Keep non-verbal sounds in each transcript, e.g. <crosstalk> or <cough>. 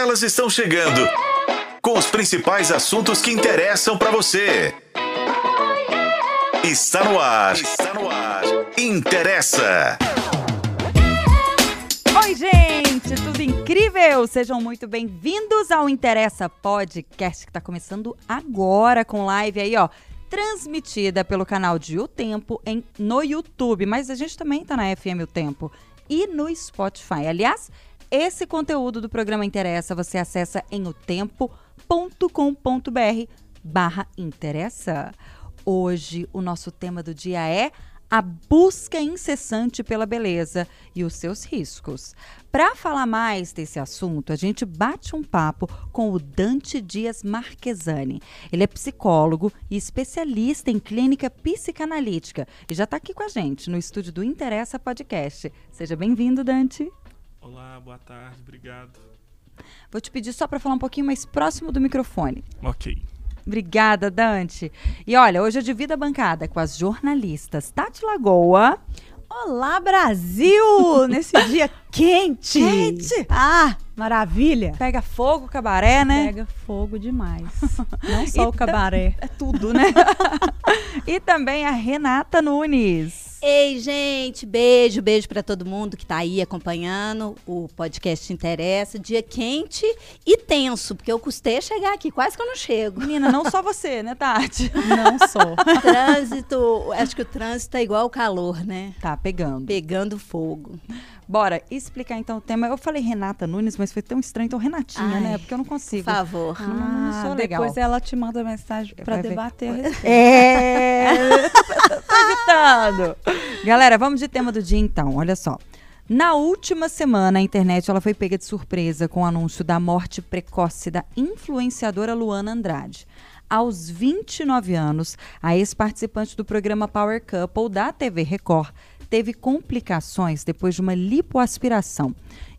Elas estão chegando com os principais assuntos que interessam para você. Está no ar. Está no ar. Interessa. Oi, gente, tudo incrível? Sejam muito bem-vindos ao Interessa Podcast, que está começando agora com live aí, ó, transmitida pelo canal de O Tempo em, no YouTube, mas a gente também tá na FM O Tempo e no Spotify. Aliás, esse conteúdo do programa Interessa você acessa em otempo.com.br barra interessa. Hoje o nosso tema do dia é a busca incessante pela beleza e os seus riscos. Para falar mais desse assunto, a gente bate um papo com o Dante Dias Marquesani. Ele é psicólogo e especialista em clínica psicanalítica e já está aqui com a gente no estúdio do Interessa Podcast. Seja bem-vindo, Dante. Olá, boa tarde, obrigado. Vou te pedir só para falar um pouquinho mais próximo do microfone. Ok. Obrigada, Dante. E olha, hoje eu divido a bancada com as jornalistas Tati Lagoa. Olá, Brasil! <laughs> Nesse dia quente! Quente! Ah, maravilha! Pega fogo, cabaré, né? Pega fogo demais. <laughs> Não só o cabaré. É tudo, né? <laughs> e também a Renata Nunes. Ei, gente, beijo, beijo para todo mundo que tá aí acompanhando o podcast Interessa. Dia quente e tenso, porque eu custei a chegar aqui, quase que eu não chego. Menina, não só você, né, Tati? <laughs> Não sou. trânsito, acho que o trânsito é igual o calor, né? Tá pegando. Pegando fogo. Bora explicar então o tema. Eu falei Renata Nunes, mas foi tão estranho, então Renatinha, Ai, né? Porque eu não consigo. Por favor. Ah, não sou legal. Depois ela te manda mensagem para debater. É, <laughs> tô. Galera, vamos de tema do dia então, olha só. Na última semana, a internet ela foi pega de surpresa com o anúncio da morte precoce da influenciadora Luana Andrade. Aos 29 anos, a ex-participante do programa Power Couple da TV Record teve complicações depois de uma lipoaspiração.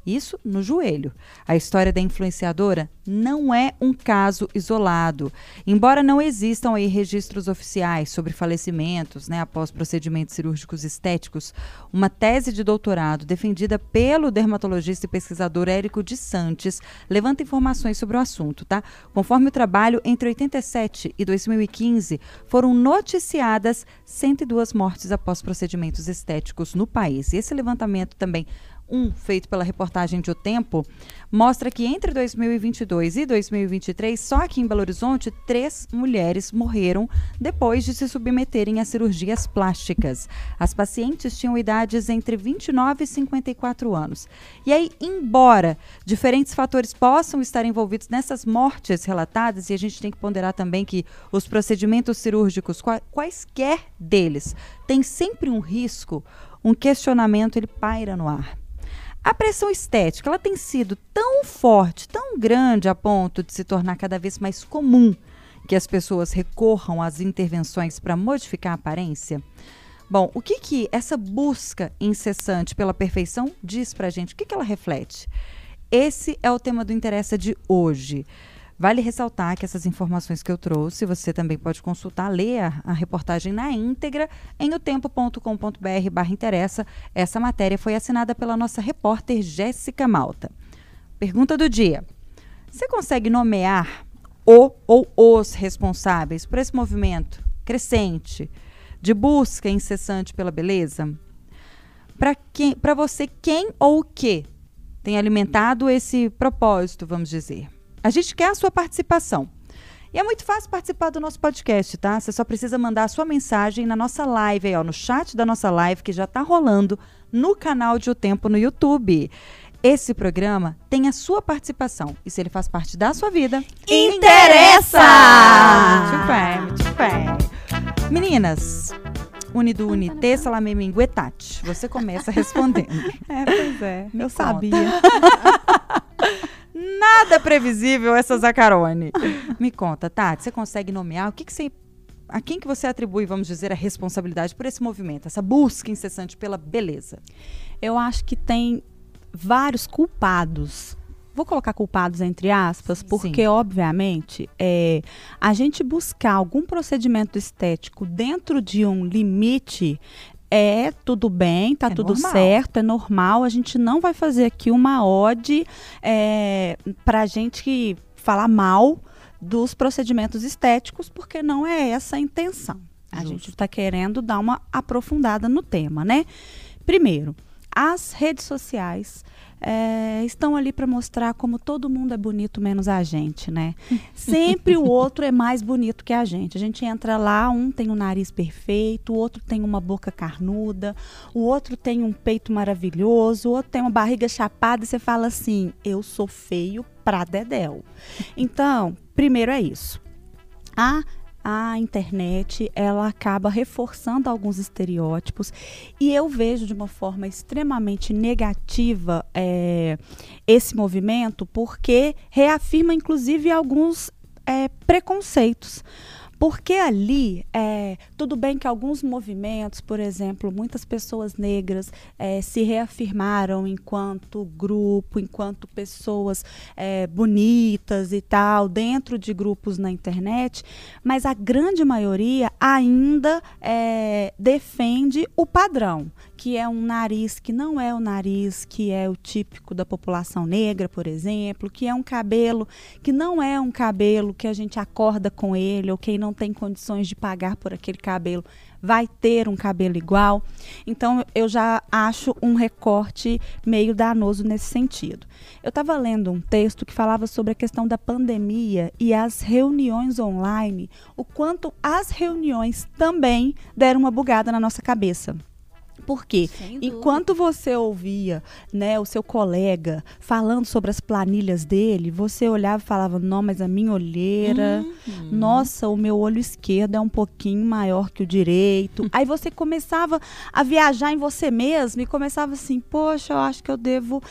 Isso no joelho. A história da influenciadora não é um caso isolado. Embora não existam aí registros oficiais sobre falecimentos né, após procedimentos cirúrgicos estéticos, uma tese de doutorado defendida pelo dermatologista e pesquisador Érico de Santos levanta informações sobre o assunto. Tá? Conforme o trabalho, entre 87 e 2015 foram noticiadas 102 mortes após procedimentos estéticos no país. E esse levantamento também um feito pela reportagem de O Tempo, mostra que entre 2022 e 2023, só aqui em Belo Horizonte, três mulheres morreram depois de se submeterem a cirurgias plásticas. As pacientes tinham idades entre 29 e 54 anos. E aí, embora diferentes fatores possam estar envolvidos nessas mortes relatadas, e a gente tem que ponderar também que os procedimentos cirúrgicos, qua- quaisquer deles, têm sempre um risco, um questionamento ele paira no ar. A pressão estética ela tem sido tão forte, tão grande a ponto de se tornar cada vez mais comum que as pessoas recorram às intervenções para modificar a aparência? Bom, o que que essa busca incessante pela perfeição diz pra gente? O que que ela reflete? Esse é o tema do Interessa de hoje. Vale ressaltar que essas informações que eu trouxe, você também pode consultar, ler a, reportagem na íntegra em otempo.com.br barra interessa. Essa matéria foi assinada pela nossa repórter Jéssica Malta. Pergunta do dia. Você consegue nomear o ou os responsáveis por esse movimento crescente de busca incessante pela beleza? Para você, quem ou o que tem alimentado esse propósito, vamos dizer? A gente quer a sua participação. E é muito fácil participar do nosso podcast, tá? Você só precisa mandar a sua mensagem na nossa live, aí, ó, no chat da nossa live, que já está rolando no canal de O Tempo no YouTube. Esse programa tem a sua participação. E se ele faz parte da sua vida, Interessa! Muito bem. Meninas, Unido Unite, Salame Minguetate. Você começa respondendo. <laughs> É, pois é. Me eu conta. sabia. <laughs> Nada previsível essa Zacarone. Me conta, Tati, você consegue nomear o que, que você. A quem que você atribui, vamos dizer, a responsabilidade por esse movimento, essa busca incessante pela beleza? Eu acho que tem vários culpados. Vou colocar culpados entre aspas, porque, Sim. obviamente, é, a gente buscar algum procedimento estético dentro de um limite é tudo bem, tá É tudo normal. certo, é normal. A gente não vai fazer aqui uma ode é, para a gente falar mal dos procedimentos estéticos, porque não é essa a intenção. A gente está querendo dar uma aprofundada no tema, né? Primeiro, as redes sociais é, estão ali para mostrar como todo mundo é bonito menos a gente, né? Sempre o outro é mais bonito que a gente. A gente entra lá, um tem um nariz perfeito, o outro tem uma boca carnuda, o outro tem um peito maravilhoso, o outro tem uma barriga chapada e você fala assim: eu sou feio pra dedéu. Então, primeiro é isso. A a internet ela acaba reforçando alguns estereótipos. E eu vejo de uma forma extremamente negativa é, esse movimento porque reafirma inclusive alguns é, preconceitos porque ali, é, tudo bem que alguns movimentos, por exemplo, muitas pessoas negras é, se reafirmaram enquanto grupo, enquanto pessoas é, bonitas e tal, dentro de grupos na internet, mas a grande maioria ainda é, defende o padrão, que é um nariz que não é o nariz que é o típico da população negra, por exemplo, que é um cabelo que não é um cabelo que a gente acorda com ele, ou quem não tem condições de pagar por aquele cabelo vai ter um cabelo igual. Então eu já acho um recorte meio danoso nesse sentido. Eu estava lendo um texto que falava sobre a questão da pandemia e as reuniões online, o quanto as reuniões também deram uma bugada na nossa cabeça. Por quê? Sem dúvida. Enquanto você ouvia né, o seu colega falando sobre as planilhas dele, você olhava e falava, não, mas a minha olheira, Uhum. nossa, o meu olho esquerdo é um pouquinho maior que o direito. <laughs> Aí você começava a viajar em você mesmo e começava assim, poxa, eu acho que eu devo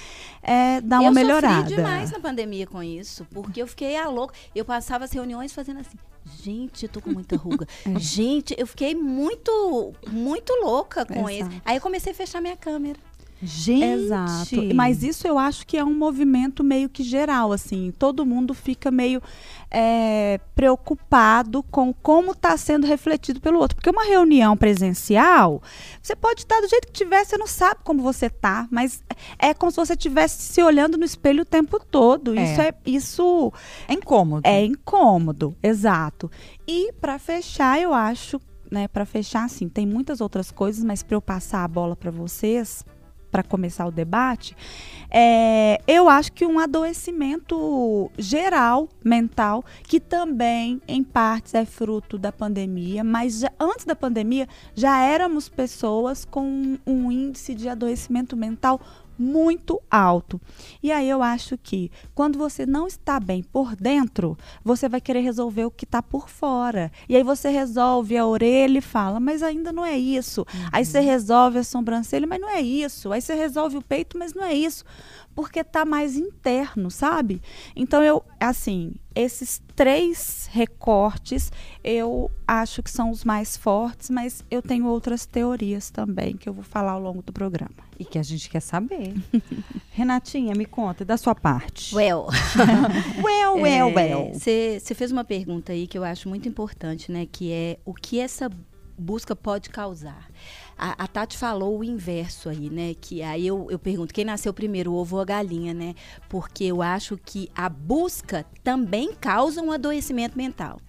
é, dar uma eu melhorada. sofri demais na pandemia com isso, porque eu fiquei a louca. Eu passava as reuniões fazendo assim, gente, eu tô com muita ruga. <laughs> Gente, eu fiquei muito, muito louca com Exato. isso. Aí eu comecei a fechar minha câmera. Gente. Exato. Mas isso eu acho que é um movimento meio que geral, assim. Todo mundo fica meio é, preocupado com como está sendo refletido pelo outro. Porque uma reunião presencial, você pode estar do jeito que tiver, você não sabe como você tá, mas é como se você estivesse se olhando no espelho o tempo todo. É. Isso é isso É incômodo. é incômodo, exato. E para fechar, eu acho, né, para fechar assim, tem muitas outras coisas, mas para eu passar a bola para vocês, para começar o debate, é, eu acho que um adoecimento geral mental, que também em partes é fruto da pandemia, mas já- antes da pandemia já éramos pessoas com um índice de adoecimento mental muito alto. E aí eu acho que quando você não está bem por dentro, você vai querer resolver o que está por fora. E aí você resolve a orelha e fala, mas ainda não é isso. Aí você resolve a sobrancelha, mas não é isso. Aí você resolve o peito, mas não é isso. Porque tá mais interno, sabe? Então eu, assim, esses três recortes eu acho que são os mais fortes, mas eu tenho outras teorias também que eu vou falar ao longo do programa. E que a gente quer saber. <laughs> Renatinha, me conta, da sua parte. Well, <laughs> well, well, well. Você fez uma pergunta aí que eu acho muito importante, né? Que é o que essa busca pode causar. A, a Tati falou o inverso aí, né? Que aí eu, eu pergunto, quem nasceu primeiro, o ovo ou a galinha, né? Porque eu acho que a busca também causa um adoecimento mental.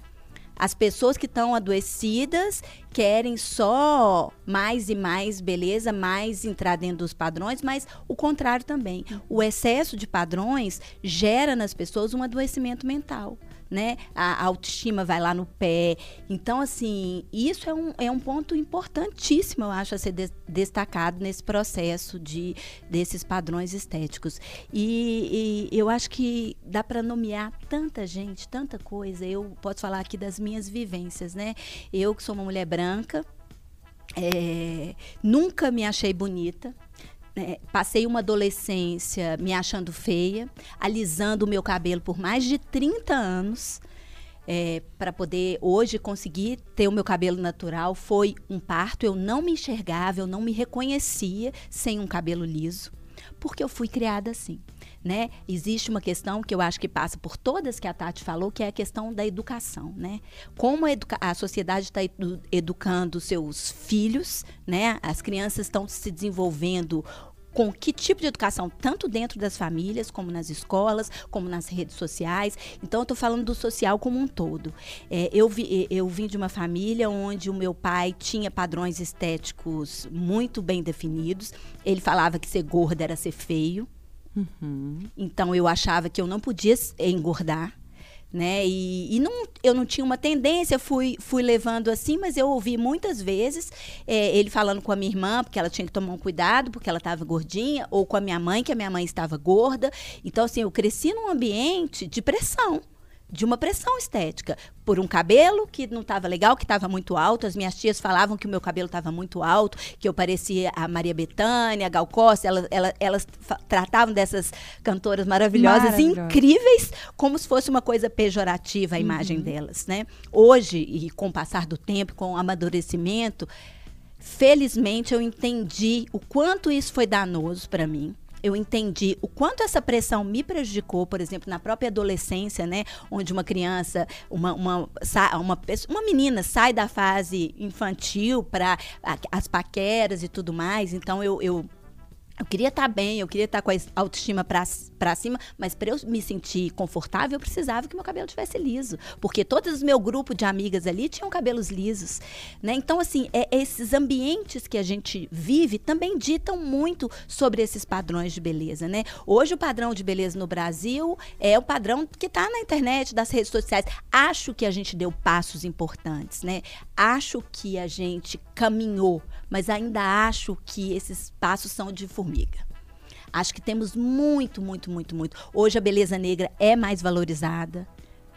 As pessoas que estão adoecidas querem só mais e mais beleza, mais entrar dentro dos padrões, mas o contrário também. O excesso de padrões gera nas pessoas um adoecimento mental. Né? A autoestima vai lá no pé. Então, assim, isso é um, é um ponto importantíssimo, eu acho, a ser des- destacado nesse processo de, desses padrões estéticos. E, e eu acho que dá para nomear tanta gente, tanta coisa. Eu posso falar aqui das minhas vivências, né? Eu que sou uma mulher branca, é, nunca me achei bonita. Né? passei uma adolescência me achando feia, alisando o meu cabelo por mais de 30 anos. para poder hoje conseguir ter o meu cabelo natural foi um parto. Eu não me enxergava, eu não me reconhecia sem um cabelo liso, porque eu fui criada assim. Né? Existe uma questão que eu acho que passa por todas que a Tati falou, que é a questão da educação, né? Como a, educa a sociedade está edu educando seus filhos, né? As crianças estão se desenvolvendo com que tipo de educação, tanto dentro das famílias, como nas escolas, como nas redes sociais. Então, eu estou falando do social como um todo. É, eu, vi, eu vim de uma família onde o meu pai tinha padrões estéticos muito bem definidos. Ele falava que ser gorda era ser feio. Uhum. Então, eu achava que eu não podia engordar né? E, e, não, eu não tinha uma tendência, fui, fui levando assim, mas eu ouvi muitas vezes é, ele falando com a minha irmã, porque ela tinha que tomar um cuidado, porque ela estava gordinha, ou com a minha mãe, que a minha mãe estava gorda. Então, assim, eu cresci num ambiente de pressão de uma pressão estética por um cabelo que não estava legal, que estava muito alto. As minhas tias falavam que o meu cabelo estava muito alto, que eu parecia a Maria Bethânia, a Gal Costa. Elas, elas, elas tratavam dessas cantoras maravilhosas, incríveis, como se fosse uma coisa pejorativa a uhum. imagem delas, né? Hoje, e com o passar do tempo, com o amadurecimento, felizmente eu entendi o quanto isso foi danoso para mim eu entendi o quanto essa pressão me prejudicou, por exemplo, na própria adolescência, né? Onde uma criança, uma, uma, uma, uma menina sai da fase infantil para as paqueras e tudo mais. Então, eu, eu eu queria estar tá bem, eu queria estar tá com a autoestima para cima, mas para eu me sentir confortável, eu precisava que meu cabelo tivesse liso, porque todos os meu grupo de amigas ali tinham cabelos lisos, né? Então assim, é, esses ambientes que a gente vive também ditam muito sobre esses padrões de beleza, né? Hoje o padrão de beleza no Brasil é o padrão que está na internet, das redes sociais. Acho que a gente deu passos importantes, né? Acho que a gente caminhou, mas ainda acho que esses passos são de Acho que temos muito, muito, muito, muito. Hoje a beleza negra é mais valorizada,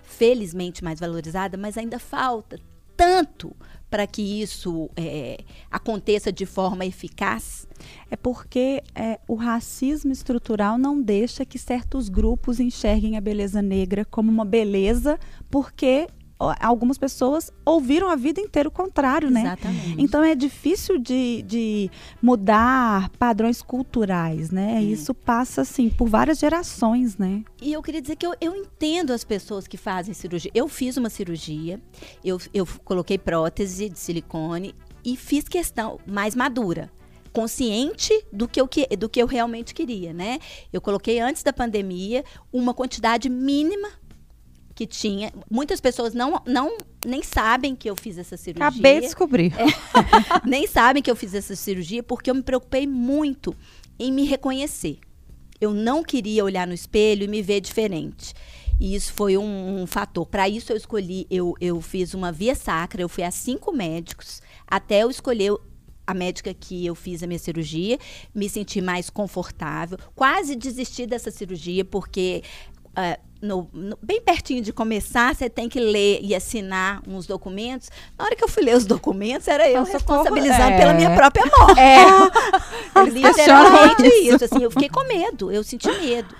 felizmente mais valorizada, mas ainda falta tanto para que isso é, aconteça de forma eficaz? É porque é, o racismo estrutural não deixa que certos grupos enxerguem a beleza negra como uma beleza, porque algumas pessoas ouviram a vida inteira o contrário, né? Exatamente. Então é difícil de, de mudar padrões culturais, né? É. Isso passa, assim, por várias gerações, né? E eu queria dizer que eu, eu entendo as pessoas que fazem cirurgia. Eu fiz uma cirurgia, eu, eu coloquei prótese de silicone e fiz questão mais madura consciente do que, eu, do que eu realmente queria, né? Eu coloquei antes da pandemia uma quantidade mínima que tinha. Muitas pessoas não, não nem sabem que eu fiz essa cirurgia. Acabei de descobrir. É, <laughs> nem sabem que eu fiz essa cirurgia porque eu me preocupei muito em me reconhecer. Eu não queria olhar no espelho e me ver diferente. E isso foi um, um fator. Para isso eu escolhi, eu, eu fiz uma via sacra, eu fui a cinco médicos até eu escolher a médica que eu fiz a minha cirurgia, me senti mais confortável, quase desisti dessa cirurgia porque uh, no, no, bem pertinho de começar, você tem que ler e assinar uns documentos. Na hora que eu fui ler os documentos, era eu responsabilizando é. pela minha própria morte. É. <laughs> Literalmente isso. Assim, eu fiquei com medo, eu senti medo.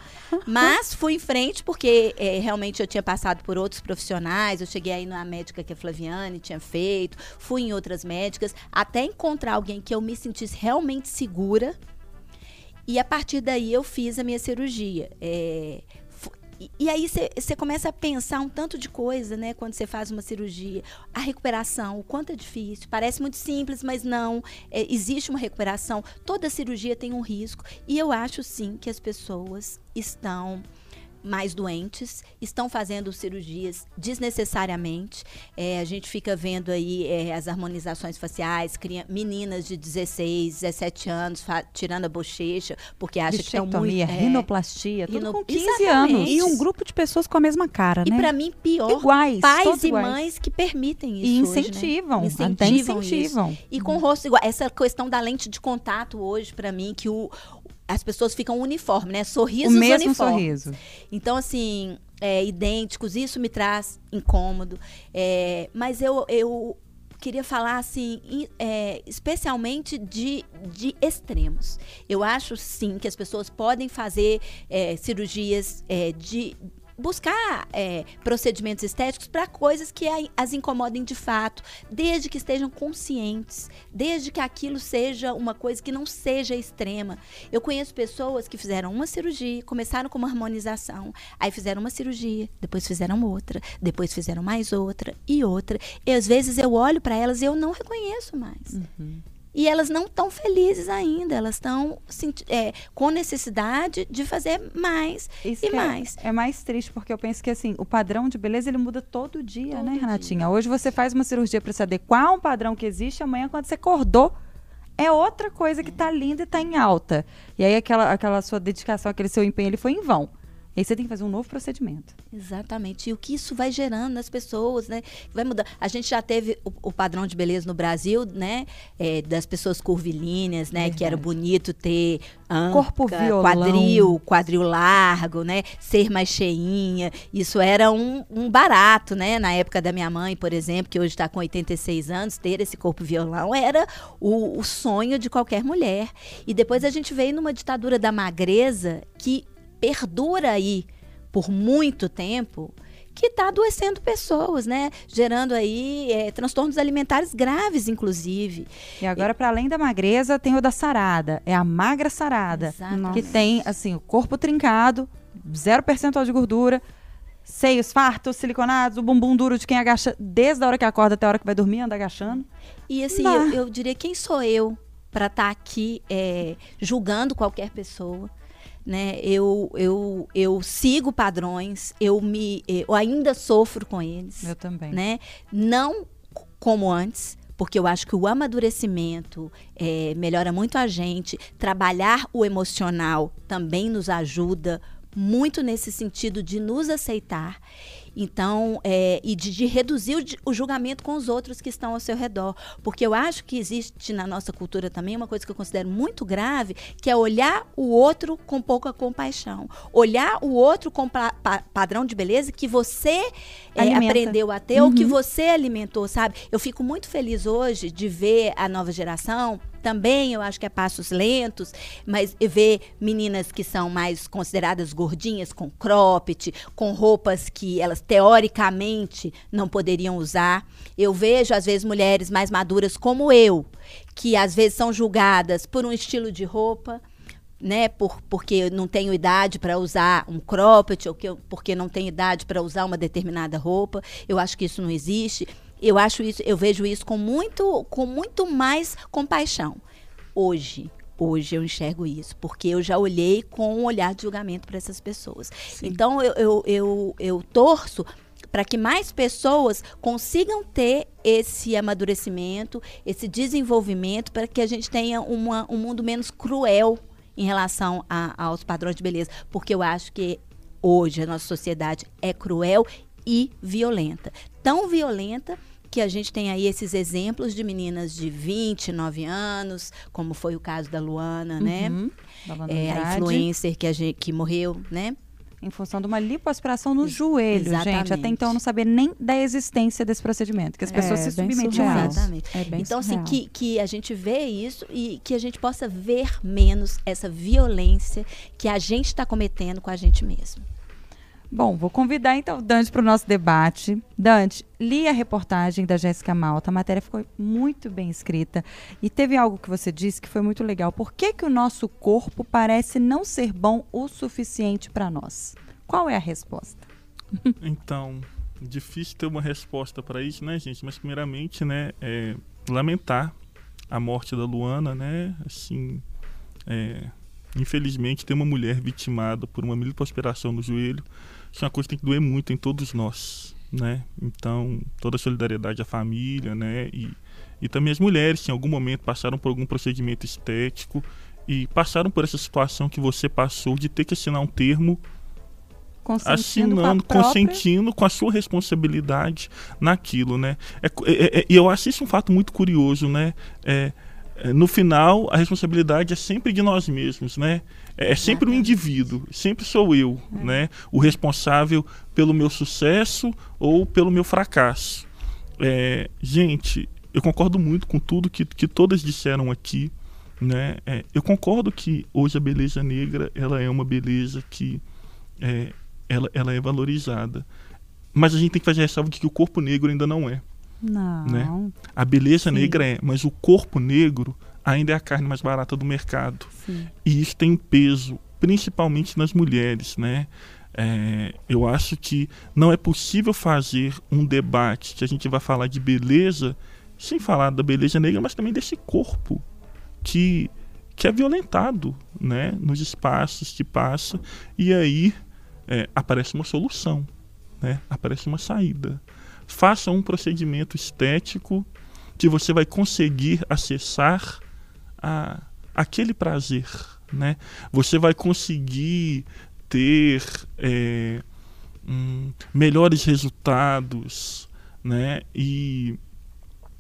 Mas fui em frente porque é, realmente eu tinha passado por outros profissionais. Eu cheguei aí na médica que a Flaviane tinha feito, fui em outras médicas, até encontrar alguém que eu me sentisse realmente segura. E a partir daí eu fiz a minha cirurgia. É, e, aí você começa a pensar um tanto de coisa, né? Quando você faz uma cirurgia. A recuperação, o quanto é difícil. Parece muito simples, mas não. É, existe uma recuperação. Toda cirurgia tem um risco. E eu acho sim que as pessoas estão mais doentes, estão fazendo cirurgias desnecessariamente. É, a gente fica vendo aí é, as harmonizações faciais, meninas de 16, 17 anos tirando a bochecha, porque acha que estão muito... É, rinoplastia, tudo rino... com 15 Exatamente. anos. E um grupo de pessoas com a mesma cara, e né? E para mim, pior, iguais, pais e iguais. mães que permitem isso E incentivam, hoje, né? incentivam, incentivam. Isso. E com o rosto igual. Essa questão da lente de contato hoje, para mim, que o, as pessoas ficam uniformes, né? Sorrisos o mesmo uniformes. sorriso. Então, assim, é, idênticos, isso me traz incômodo. É, mas eu, eu queria falar, assim, é, especialmente de, de extremos. Eu acho, sim, que as pessoas podem fazer é, cirurgias é, de buscar é, procedimentos estéticos para coisas que as incomodem de fato, desde que estejam conscientes, desde que aquilo seja uma coisa que não seja extrema. Eu conheço pessoas que fizeram uma cirurgia, começaram com uma harmonização, aí fizeram uma cirurgia, depois fizeram outra, depois fizeram mais outra e outra. E às vezes eu olho para elas e eu não reconheço mais. Uhum. E elas não estão felizes ainda, elas estão é, com necessidade de fazer mais Isso e é- mais. É, mais triste, porque eu penso que assim, o padrão de beleza ele muda todo dia, Todo né, dia. Renatinha? Hoje você faz uma cirurgia para se adequar a um padrão que existe, amanhã, quando você acordou, é outra coisa que tá linda e tá em alta. E aí aquela, aquela sua dedicação, aquele seu empenho, ele foi em vão. E aí você tem que fazer um novo procedimento. Exatamente. E o que isso vai gerando nas pessoas, né? Vai mudar. A gente já teve o, o padrão de beleza no Brasil, né? É, das pessoas curvilíneas, né? Que era Verdade. bonito ter anca, Corpo violão. quadril, quadril largo, né? Ser mais cheinha. Isso era um, um barato, né? Na época da minha mãe, por exemplo, que hoje está com 86 anos, ter esse corpo violão era o, o sonho de qualquer mulher. E depois a gente veio numa ditadura da magreza que perdura aí por muito tempo, que está adoecendo pessoas, né? Gerando aí é, transtornos alimentares graves, inclusive. E agora, para além da magreza, tem o da sarada. É a magra sarada. Exatamente. Que tem, assim, o corpo trincado, zero percentual de gordura, seios fartos, siliconados, o bumbum duro de quem agacha desde a hora que acorda até a hora que vai dormir, anda agachando. E assim, eu, eu diria, quem sou eu para estar aqui é, julgando qualquer pessoa? Né? Eu, eu, eu sigo padrões, eu me eu ainda sofro com eles. Eu também. né? Não como antes, porque eu acho que o amadurecimento é, melhora muito a gente. Trabalhar o emocional também nos ajuda muito nesse sentido de nos aceitar. Então, é, e de, de reduzir o, o julgamento com os outros que estão ao seu redor. Porque eu acho que existe na nossa cultura também uma coisa que eu considero muito grave, que é olhar o outro com pouca compaixão. Olhar o outro com pa- pa- padrão de beleza que você é, aprendeu a ter ou que você alimentou, sabe? Eu fico muito feliz hoje de ver a nova geração. Também eu acho que é passos lentos, mas ver meninas que são mais consideradas gordinhas, com cropped, com roupas que elas teoricamente não poderiam usar. Eu vejo, às vezes, mulheres mais maduras como eu, que às vezes são julgadas por um estilo de roupa né, por, porque não tenho idade para usar um cropped ou que eu, porque não tenho idade para usar uma determinada roupa. Eu acho que isso não existe. Eu acho isso, eu vejo isso com muito, com muito mais compaixão. Hoje, hoje eu enxergo isso, porque eu já olhei com um olhar de julgamento para essas pessoas. Então eu, eu, eu, eu torço para que mais pessoas consigam ter esse amadurecimento, esse desenvolvimento, para que a gente tenha uma, um mundo menos cruel em relação a- aos padrões de beleza. Porque eu acho que hoje a nossa sociedade é cruel e violenta. Tão violenta que a gente tem aí esses exemplos de meninas de 29 anos, como foi o caso da Luana, né? Uhum. Luana É, a influencer que, a gente, que morreu, né? Em função de uma lipoaspiração no joelho, gente. Até exatamente. então não sabia nem da existência desse procedimento, que as pessoas É, se submetiam a isso. Exatamente. É então, assim, que, que a gente vê isso e que a gente possa ver menos essa violência que a gente está cometendo com a gente mesmo. Bom, vou convidar então o Dante para o nosso debate. Dante, li a reportagem da Jéssica Malta, a matéria ficou muito bem escrita e teve algo que você disse que foi muito legal. Por que, que o nosso corpo parece não ser bom o suficiente para nós? Qual é a resposta? <laughs> Então, difícil ter uma resposta para isso, né, gente? Mas primeiramente, né, é lamentar a morte da Luana, né? Assim, é, infelizmente ter uma mulher vitimada por uma lipoaspiração no joelho, isso é uma coisa que tem que doer muito em todos nós, né? Então, toda a solidariedade à família, né? E, e também as mulheres que em algum momento passaram por algum procedimento estético e passaram por essa situação que você passou de ter que assinar um termo Consentindo assinando, com consentindo com a sua responsabilidade naquilo, né? É cu- é- é- E eu acho isso um fato muito curioso, né? É, é, no final, a responsabilidade é sempre de nós mesmos, né? É, é sempre o indivíduo, sempre sou eu, né? O responsável pelo meu sucesso ou pelo meu fracasso. É, gente, eu concordo muito com tudo que, que todas disseram aqui, né? É, eu concordo que hoje a beleza negra ela é uma beleza que é, ela, ela é valorizada. Mas a gente tem que fazer ressalva de que o corpo negro ainda não é. Não. Né? A beleza Sim. negra é, mas o corpo negro ainda é a carne mais barata do mercado. Sim. E isso tem um peso, principalmente nas mulheres, né? É, eu acho que não é possível fazer um debate que a gente vai falar de beleza sem falar da beleza negra, mas também desse corpo que, que é violentado né? nos espaços que passa. E aí é, aparece uma solução, né? aparece uma saída. Faça um procedimento estético que você vai conseguir acessar a, aquele prazer. Né? Você vai conseguir ter é, hum, melhores resultados, né? E,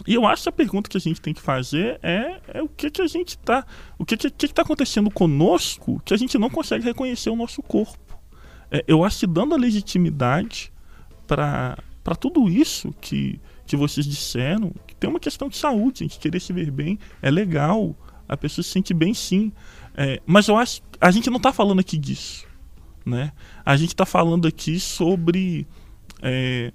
e eu acho que a pergunta que a gente tem que fazer é, é o que que a gente está, o que que que está acontecendo conosco que a gente não consegue reconhecer o nosso corpo. É, eu acho que dando a legitimidade para para tudo isso que que vocês disseram, que tem uma questão de saúde, a gente querer se ver bem é legal, a pessoa se sente bem sim, é, mas eu acho a gente não está falando aqui disso né? A gente está falando aqui sobre é,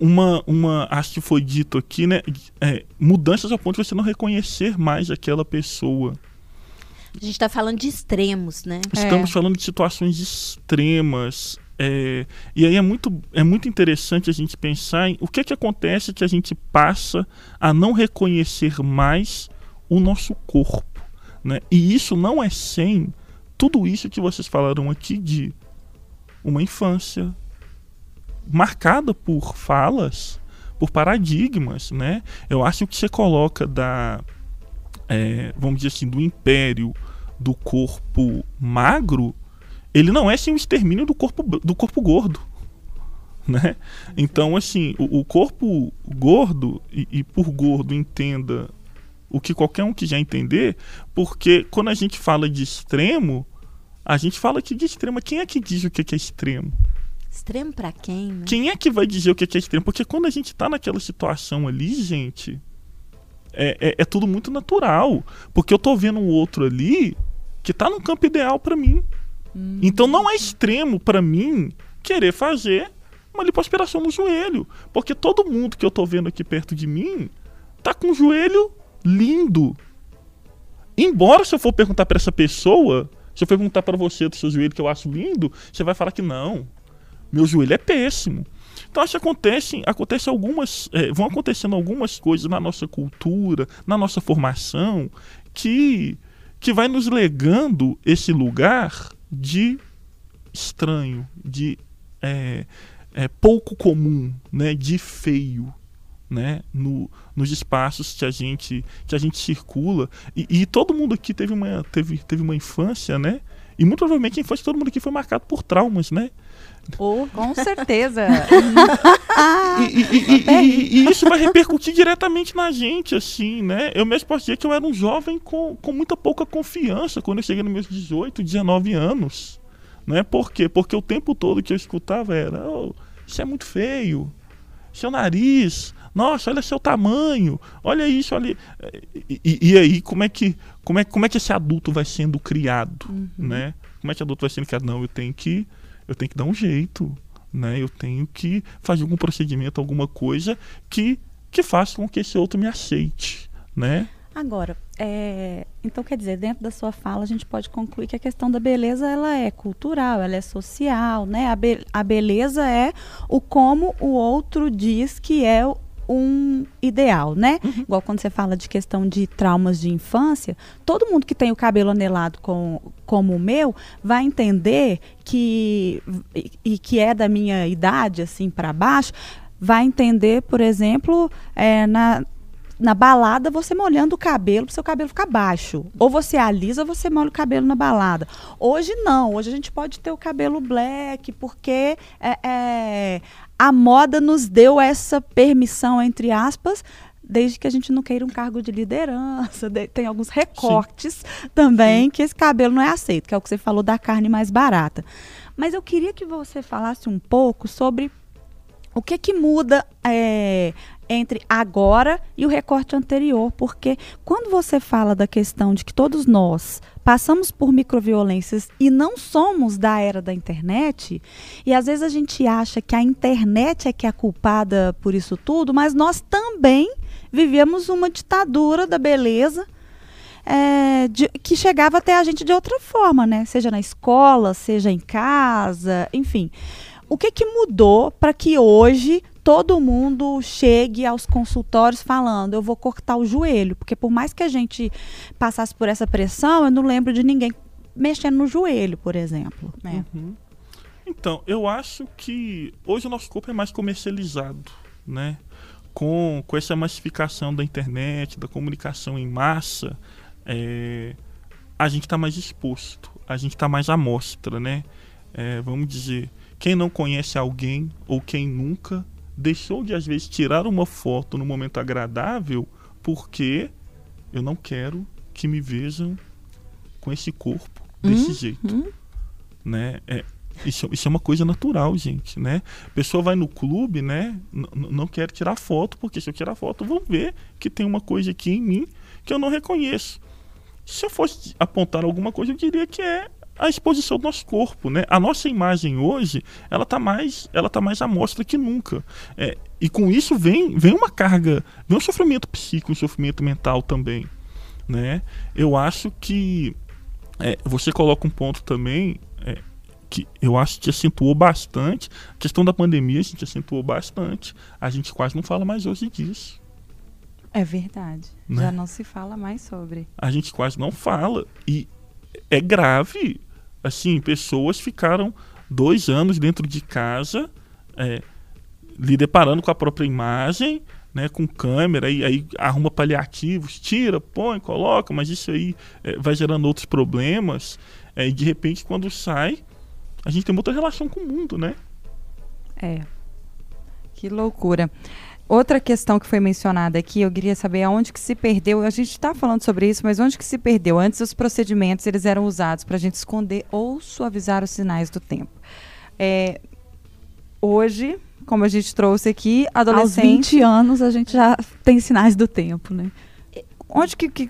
uma, uma, acho que foi dito aqui, né? É, mudanças ao ponto de você não reconhecer mais aquela pessoa. A gente está falando de extremos, né? Estamos É. falando de situações extremas. é, e aí é muito, é muito interessante a gente pensar em o que, é que acontece que a gente passa a não reconhecer mais o nosso corpo. Né? E isso não é sem tudo isso que vocês falaram aqui de uma infância marcada por falas, por paradigmas, né? Eu acho que você coloca da, é, vamos dizer assim, do império do corpo magro, ele não é sem o extermínio do corpo do corpo gordo, né? Então, assim, o, o corpo gordo e, e por gordo entenda o que qualquer um quiser entender, porque quando a gente fala de extremo, a gente fala aqui de extremo. Quem é que diz o que que é extremo? Extremo pra quem, né? Quem é que vai dizer o que que é extremo? Porque quando a gente tá naquela situação ali, gente, é, é, é tudo muito natural. Porque eu tô vendo um outro ali que tá no campo ideal pra mim. Então não é extremo pra mim querer fazer uma lipoaspiração no joelho. Porque todo mundo que eu tô vendo aqui perto de mim tá com o joelho lindo. Embora se eu for perguntar pra essa pessoa, se eu for perguntar pra você do seu joelho que eu acho lindo, você vai falar que não. Meu joelho é péssimo. Então acho que acontecem, acontece algumas, é, vão acontecendo algumas coisas na nossa cultura, na nossa formação, que que vai nos legando esse lugar de estranho, de é, é, pouco comum, né, de feio, né, no, nos espaços que a gente que a gente circula e, e todo mundo aqui teve uma teve, teve uma infância, né, e muito provavelmente a infância de todo mundo aqui foi marcado por traumas, né, Oh, com certeza. <laughs> e- e- e isso vai repercutir diretamente na gente, assim, né? Eu mesmo posso dizer que eu era um jovem com, com muita pouca confiança quando eu cheguei nos meus 18, 19 anos. Né? Por quê? Porque o tempo todo que eu escutava era: "Oh, isso é muito feio, seu nariz, nossa, olha seu tamanho, olha isso, olha. E, e- aí, como é, que, como, é, como é que esse adulto vai sendo criado? Né? Como é que esse adulto vai sendo criado? Não, eu tenho que, eu tenho que dar um jeito né? Eu tenho que fazer algum procedimento, alguma coisa que, que faça com que esse outro me aceite, né? Agora, é, então quer dizer, dentro da sua fala a gente pode concluir que a questão da beleza ela é cultural, ela é social, né? A, be- a beleza é o como o outro diz que é o- um ideal, né? Igual quando você fala de questão de traumas de infância, todo mundo que tem o cabelo anelado com, como o meu vai entender que e, e que é da minha idade assim para baixo, vai entender, por exemplo, é, na na balada você molhando o cabelo para seu cabelo ficar baixo. Ou você alisa ou você molha o cabelo na balada. Hoje não, hoje a gente pode ter o cabelo black, porque é, é, a moda nos deu essa permissão, entre aspas, desde que a gente não queira um cargo de liderança. de- tem alguns recortes também que esse cabelo não é aceito, que é o que você falou da carne mais barata. Mas eu queria que você falasse um pouco sobre o que que muda é, entre agora e o recorte anterior, porque quando você fala da questão de que todos nós passamos por microviolências e não somos da era da internet, e às vezes a gente acha que a internet é que é culpada por isso tudo, mas nós também vivemos uma ditadura da beleza é, de, que chegava até a gente de outra forma, né? Seja na escola, seja em casa, enfim. O que, que mudou para que hoje todo mundo chegue aos consultórios falando, eu vou cortar o joelho, porque por mais que a gente passasse por essa pressão, eu não lembro de ninguém mexendo no joelho, por exemplo. É. Uhum. Então, eu acho que hoje o nosso corpo é mais comercializado, né? Com, com essa massificação da internet, da comunicação em massa, é, a gente está mais exposto, a gente está mais à mostra, né? É, vamos dizer, quem não conhece alguém ou quem nunca deixou de às vezes tirar uma foto no momento agradável porque eu não quero que me vejam com esse corpo desse Hum, jeito, hum. né? É, isso, isso é uma coisa natural, gente, né? A pessoa vai no clube, né? N- não quer tirar foto porque se eu tirar foto vão ver que tem uma coisa aqui em mim que eu não reconheço. Se eu fosse apontar alguma coisa, eu diria que é a exposição do nosso corpo, né? A nossa imagem hoje, ela tá mais, ela tá mais à mostra que nunca. É, e com isso vem, vem uma carga, vem um sofrimento psíquico, um sofrimento mental também, né? Eu acho que é, você coloca um ponto também é, que eu acho que acentuou bastante. A questão da pandemia a gente acentuou bastante. A gente quase não fala mais hoje disso. É verdade. Né? Já não se fala mais sobre. a gente quase não fala. E é grave. Assim, pessoas ficaram dois anos dentro de casa, é, lhe deparando com a própria imagem, né, com câmera, e aí arruma paliativos, tira, põe, coloca, mas isso aí é, vai gerando outros problemas. É, e de repente, quando sai, a gente tem outra relação com o mundo, né? É. Que loucura. Outra questão que foi mencionada aqui, eu queria saber aonde que se perdeu. A gente está falando sobre isso, mas onde que se perdeu? Antes os procedimentos eles eram usados para a gente esconder ou suavizar os sinais do tempo. É, hoje, como a gente trouxe aqui, Aos adolescente, 20 anos a gente já tem sinais do tempo, né? onde que, que-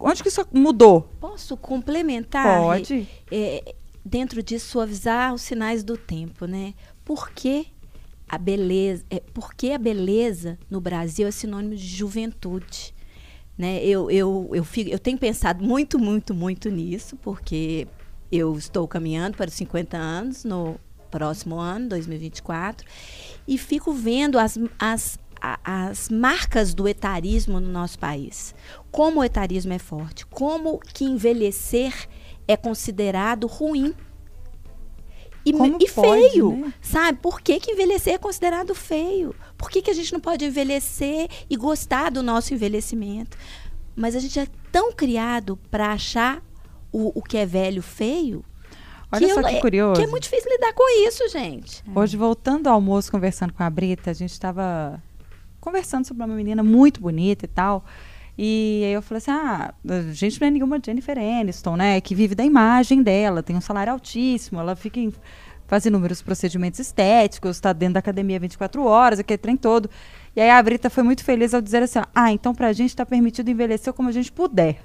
onde que isso mudou? Posso complementar? Pode. é, dentro de suavizar os sinais do tempo, né? Por que a beleza, é, por que a beleza no Brasil é sinônimo de juventude? Né? Eu, eu, eu, fico, eu tenho pensado muito, muito, muito nisso, porque eu estou caminhando para os 50 anos no próximo ano, 2024, e fico vendo as, as, as marcas do etarismo no nosso país. Como o etarismo é forte, como que envelhecer é considerado ruim. E, e pode, feio, né? sabe? Por que, que envelhecer é considerado feio? Por que, que a gente não pode envelhecer e gostar do nosso envelhecimento? Mas a gente é tão criado para achar o, o que é velho feio Olha só eu- que curioso. que é muito difícil lidar com isso, gente. Hoje, voltando ao almoço, conversando com a Brita, a gente estava conversando sobre uma menina muito bonita e tal. E aí eu falei assim: ah, a gente não é nenhuma Jennifer Aniston, né? Que vive da imagem dela, tem um salário altíssimo, ela fica em, faz inúmeros procedimentos estéticos, está dentro da academia 24 horas, aquele trem todo. E aí a Brita foi muito feliz ao dizer assim: ah, então pra gente está permitido envelhecer como a gente puder.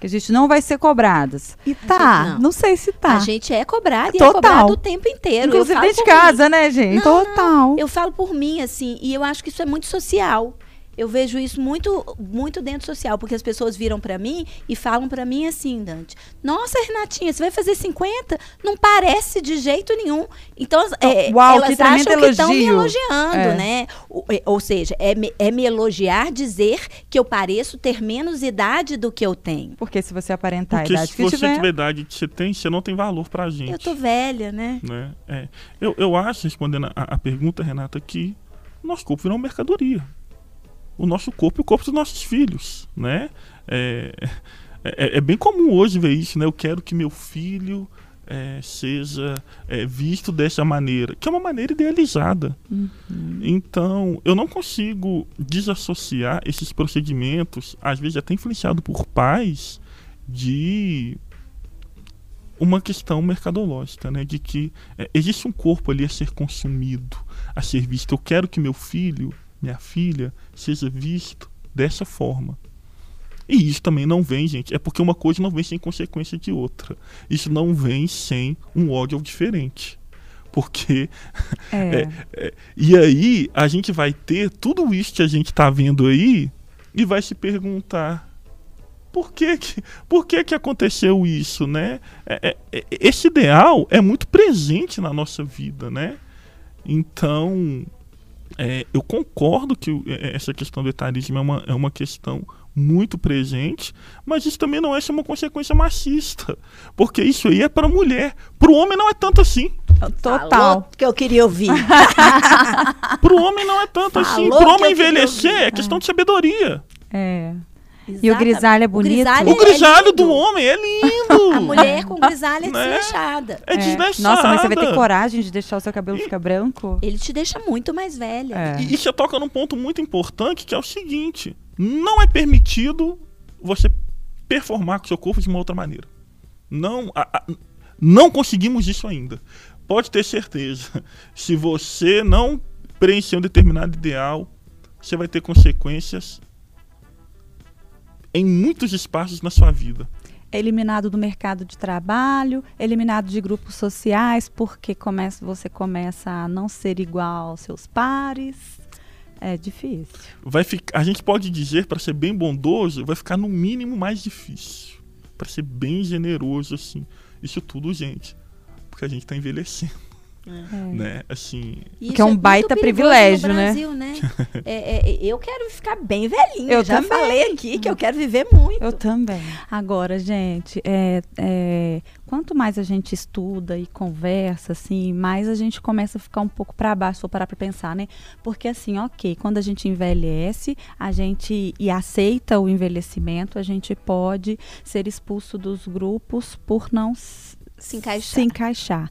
Que a gente não vai ser cobradas. E tá, Não. não, sei se tá. A gente é cobrado e é Total. cobrado o tempo inteiro. Eu Inclusive falo dentro de por mim. casa, né, gente? Não, Total. Eu falo por mim, assim, e eu acho que isso é muito social. Eu vejo isso muito, muito dentro social, porque as pessoas viram pra mim e falam pra mim assim, Dante. Nossa, Renatinha, você vai fazer 50? Não parece de jeito nenhum. Então, é, uau, elas que acham que estão me elogiando, É. né? O- é- ou seja, é me, é me elogiar dizer que eu pareço ter menos idade do que eu tenho. Porque se você aparentar Porque a idade se que você tiver... idade que você tem, você não tem valor pra gente. Eu tô velha, né? né? É. Eu, eu acho, respondendo a, a pergunta, Renata, que o nosso corpo virou uma mercadoria. O nosso corpo e o corpo dos nossos filhos, né? É, é, é bem comum hoje ver isso, né? Eu quero que meu filho é, seja é, visto dessa maneira, que é uma maneira idealizada. Então, eu não consigo desassociar esses procedimentos, às vezes até influenciado por pais, de uma questão mercadológica, né? De que é, existe um corpo ali a ser consumido, a ser visto. Eu quero que meu filho minha filha seja visto dessa forma. E isso também não vem, gente, é porque uma coisa não vem sem consequência de outra. Isso não vem sem um ódio diferente. Porque. <laughs> É. é, é, e aí a gente vai ter tudo isso que a gente está vendo aí e vai se perguntar por que que, por que, que aconteceu isso, né? É, é, é esse ideal é muito presente na nossa vida, né? Então, é, eu concordo que é, essa questão do etarismo é uma, é uma questão muito presente, mas isso também não é uma consequência machista, porque isso aí é para mulher, para o homem não é tanto assim. Total. Falou que eu queria ouvir. <laughs> para o homem não é tanto Falou assim. Para o homem envelhecer é questão de sabedoria. É. Exato. E o grisalho é bonito? O grisalho, o grisalho é do homem é lindo. A mulher com grisalho é desleixada. É, é desleixada. Nossa, mas você vai ter coragem de deixar o seu cabelo e... ficar branco? Ele te deixa muito mais velha. É. E, e você toca num ponto muito importante, que é o seguinte. Não é permitido você performar com o seu corpo de uma outra maneira. Não, a, a, não conseguimos isso ainda. Pode ter certeza. Se você não preencher um determinado ideal, você vai ter consequências em muitos espaços na sua vida. Eliminado do mercado de trabalho, eliminado de grupos sociais, porque começa, você começa a não ser igual aos seus pares. É difícil. Vai ficar, a gente pode dizer, para ser bem bondoso, vai ficar no mínimo mais difícil. Para ser bem generoso, assim. Isso tudo, gente, porque a gente está envelhecendo. É. Né? Assim. Isso que é um é baita privilégio, no né? Brasil, né? né? <laughs> é, é, eu quero ficar bem velhinha. Eu já também. falei aqui que eu quero viver muito. Eu também. Agora, gente, é, é, quanto mais a gente estuda e conversa, assim, mais a gente começa a ficar um pouco para baixo, ou parar para pensar, né? Porque assim, ok, quando a gente envelhece, a gente e aceita o envelhecimento, a gente pode ser expulso dos grupos por não se encaixar. Se encaixar.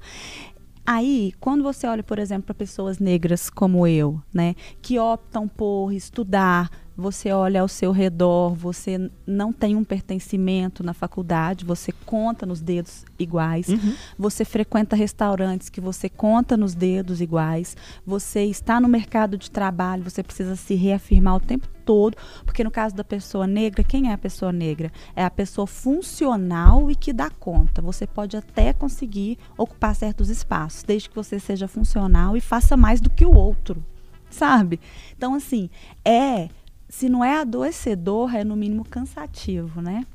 Aí, quando você olha, por exemplo, para pessoas negras como eu, né, que optam por estudar, você olha ao seu redor, você não tem um pertencimento na faculdade, você conta nos dedos iguais, uhum. você frequenta restaurantes que você conta nos dedos iguais, você está no mercado de trabalho, você precisa se reafirmar o tempo todo, porque no caso da pessoa negra, quem é a pessoa negra? É a pessoa funcional e que dá conta. Você pode até conseguir ocupar certos espaços, desde que você seja funcional e faça mais do que o outro sabe? Então, assim, é se não é adoecedor, é no mínimo cansativo, né?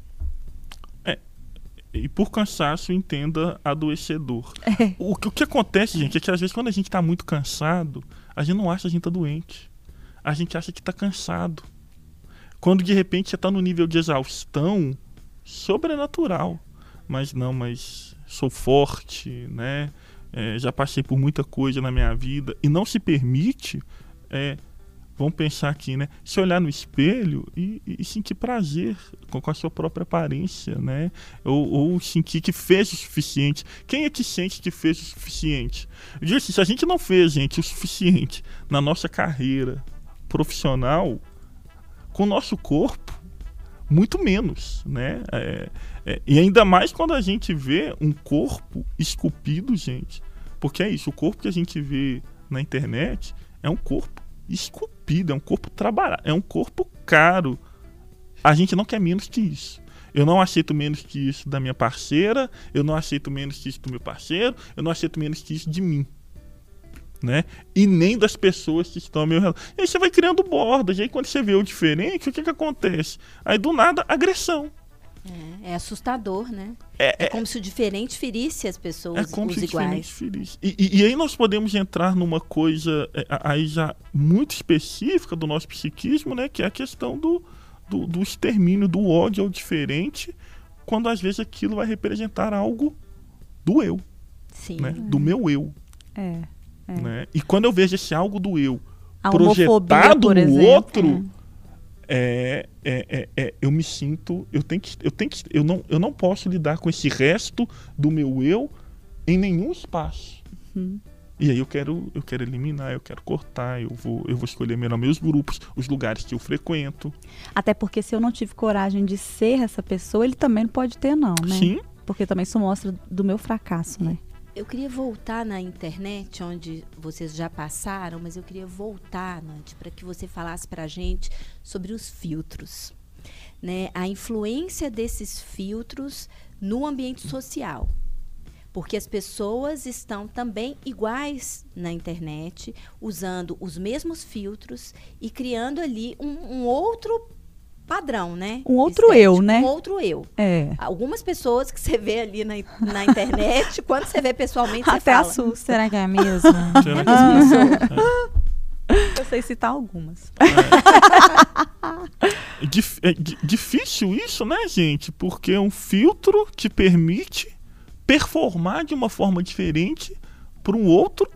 É. E por cansaço, entenda adoecedor. É. O, que, o que acontece, gente, é que às vezes quando a gente está muito cansado, a gente não acha que a gente está doente. A gente acha que está cansado. Quando de repente você está no nível de exaustão sobrenatural. Mas não, mas sou forte, né? É, já passei por muita coisa na minha vida e não se permite é, vamos pensar aqui, né? Se olhar no espelho e, e sentir prazer com, com, a sua própria aparência, né? Ou, ou, sentir que fez o suficiente. Quem é que sente que fez o suficiente? Assim, se a gente não fez, gente, o suficiente na nossa carreira profissional, com o nosso corpo, muito menos, né? É, é, e ainda mais quando a gente vê um corpo esculpido, gente. Porque é isso, o corpo que a gente vê na internet é um corpo esculpido, é um corpo trabalhado, é um corpo caro. A gente não quer menos que isso. Eu não aceito menos que isso da minha parceira, eu não aceito menos que isso do meu parceiro, eu não aceito menos que isso de mim. Né? E nem das pessoas que estão ao meu redor. E aí você vai criando bordas, e aí quando você vê o diferente, o que, que acontece? Aí do nada, agressão. É, é assustador, né? É, é, é, como se o diferente ferisse as pessoas, é como os se iguais. Ferisse. E, e, e, aí nós podemos entrar numa coisa é, aí já muito específica do nosso psiquismo, né? Que é a questão do, do, do extermínio, do ódio ao diferente, quando às vezes aquilo vai representar algo do eu. Sim. Né? Do meu eu. É. é. Né? E quando eu vejo esse algo do eu a projetado no exemplo, outro é, é, é, é, eu me sinto, eu tenho que, eu tenho que, eu não, eu não posso lidar com esse resto do meu eu em nenhum espaço. Uhum. E aí eu quero, eu quero eliminar, eu quero cortar, eu vou, eu vou escolher melhor meus grupos, os lugares que eu frequento. Até porque se eu não tive coragem de ser essa pessoa, ele também não pode ter não, né? Sim. Porque também isso mostra do meu fracasso, né? Eu queria voltar na internet, onde vocês já passaram, mas eu queria voltar, Nath, para que você falasse para a gente sobre os filtros. Né? A influência desses filtros no ambiente social. Porque as pessoas estão também iguais na internet, usando os mesmos filtros e criando ali um, um outro padrão, né? Um outro eu, né? Um outro eu. É. Algumas pessoas que você vê ali na, na internet, <laughs> quando você vê pessoalmente, você Até fala. assusta. Será que é a mesma? <laughs> Será que- <laughs> Eu sei citar algumas. É dif- é di- difícil isso, né, gente? Porque é um filtro te permite performar de uma forma diferente para um outro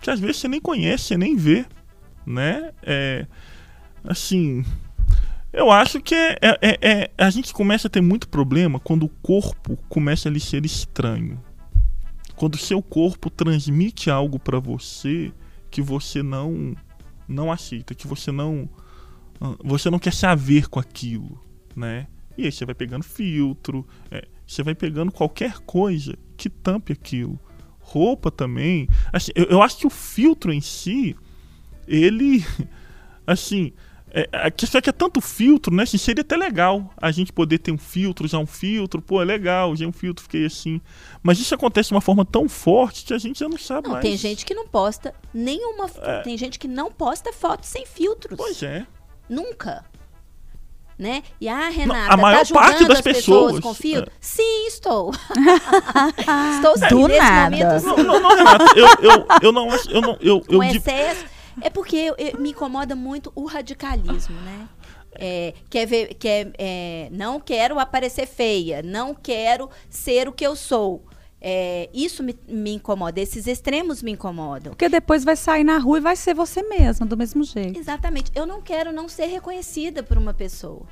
que às vezes você nem conhece, você nem vê, né? É, assim, eu acho que é, é- é- é- a gente começa a ter muito problema quando o corpo começa a lhe ser estranho. Quando o seu corpo transmite algo para você que você não não aceita, que você não ah, você não quer se haver com aquilo, né? E aí você vai pegando filtro, é, você vai pegando qualquer coisa que tampe aquilo. Roupa também. Assim, eu, eu acho que o filtro em si, ele, <laughs> assim, é, a questão é que é tanto filtro, né? Assim, seria até legal a gente poder ter um filtro, usar um filtro, pô, é legal, usei um filtro, fiquei assim. Mas isso acontece de uma forma tão forte que a gente já não sabe Não, mais. tem gente que não posta nenhuma. Tem gente que não posta foto sem filtros. Pois é. Nunca. Né? E a Renata a maior tá julgando parte das as pessoas, pessoas, com filtro? é. Sim, estou. <laughs> estou sim, Do nesse nada. momento. Não, não, não, Renata, eu, eu, eu não acho. Eu, não, eu, eu excesso. É porque eu- eu- me incomoda muito o radicalismo, né? É, quer ver, quer, é, não quero aparecer feia, não quero ser o que eu sou. É, isso me, me incomoda, esses extremos me incomodam. Porque depois vai sair na rua e vai ser você mesma, do mesmo jeito. Exatamente. Eu não quero não ser reconhecida por uma pessoa.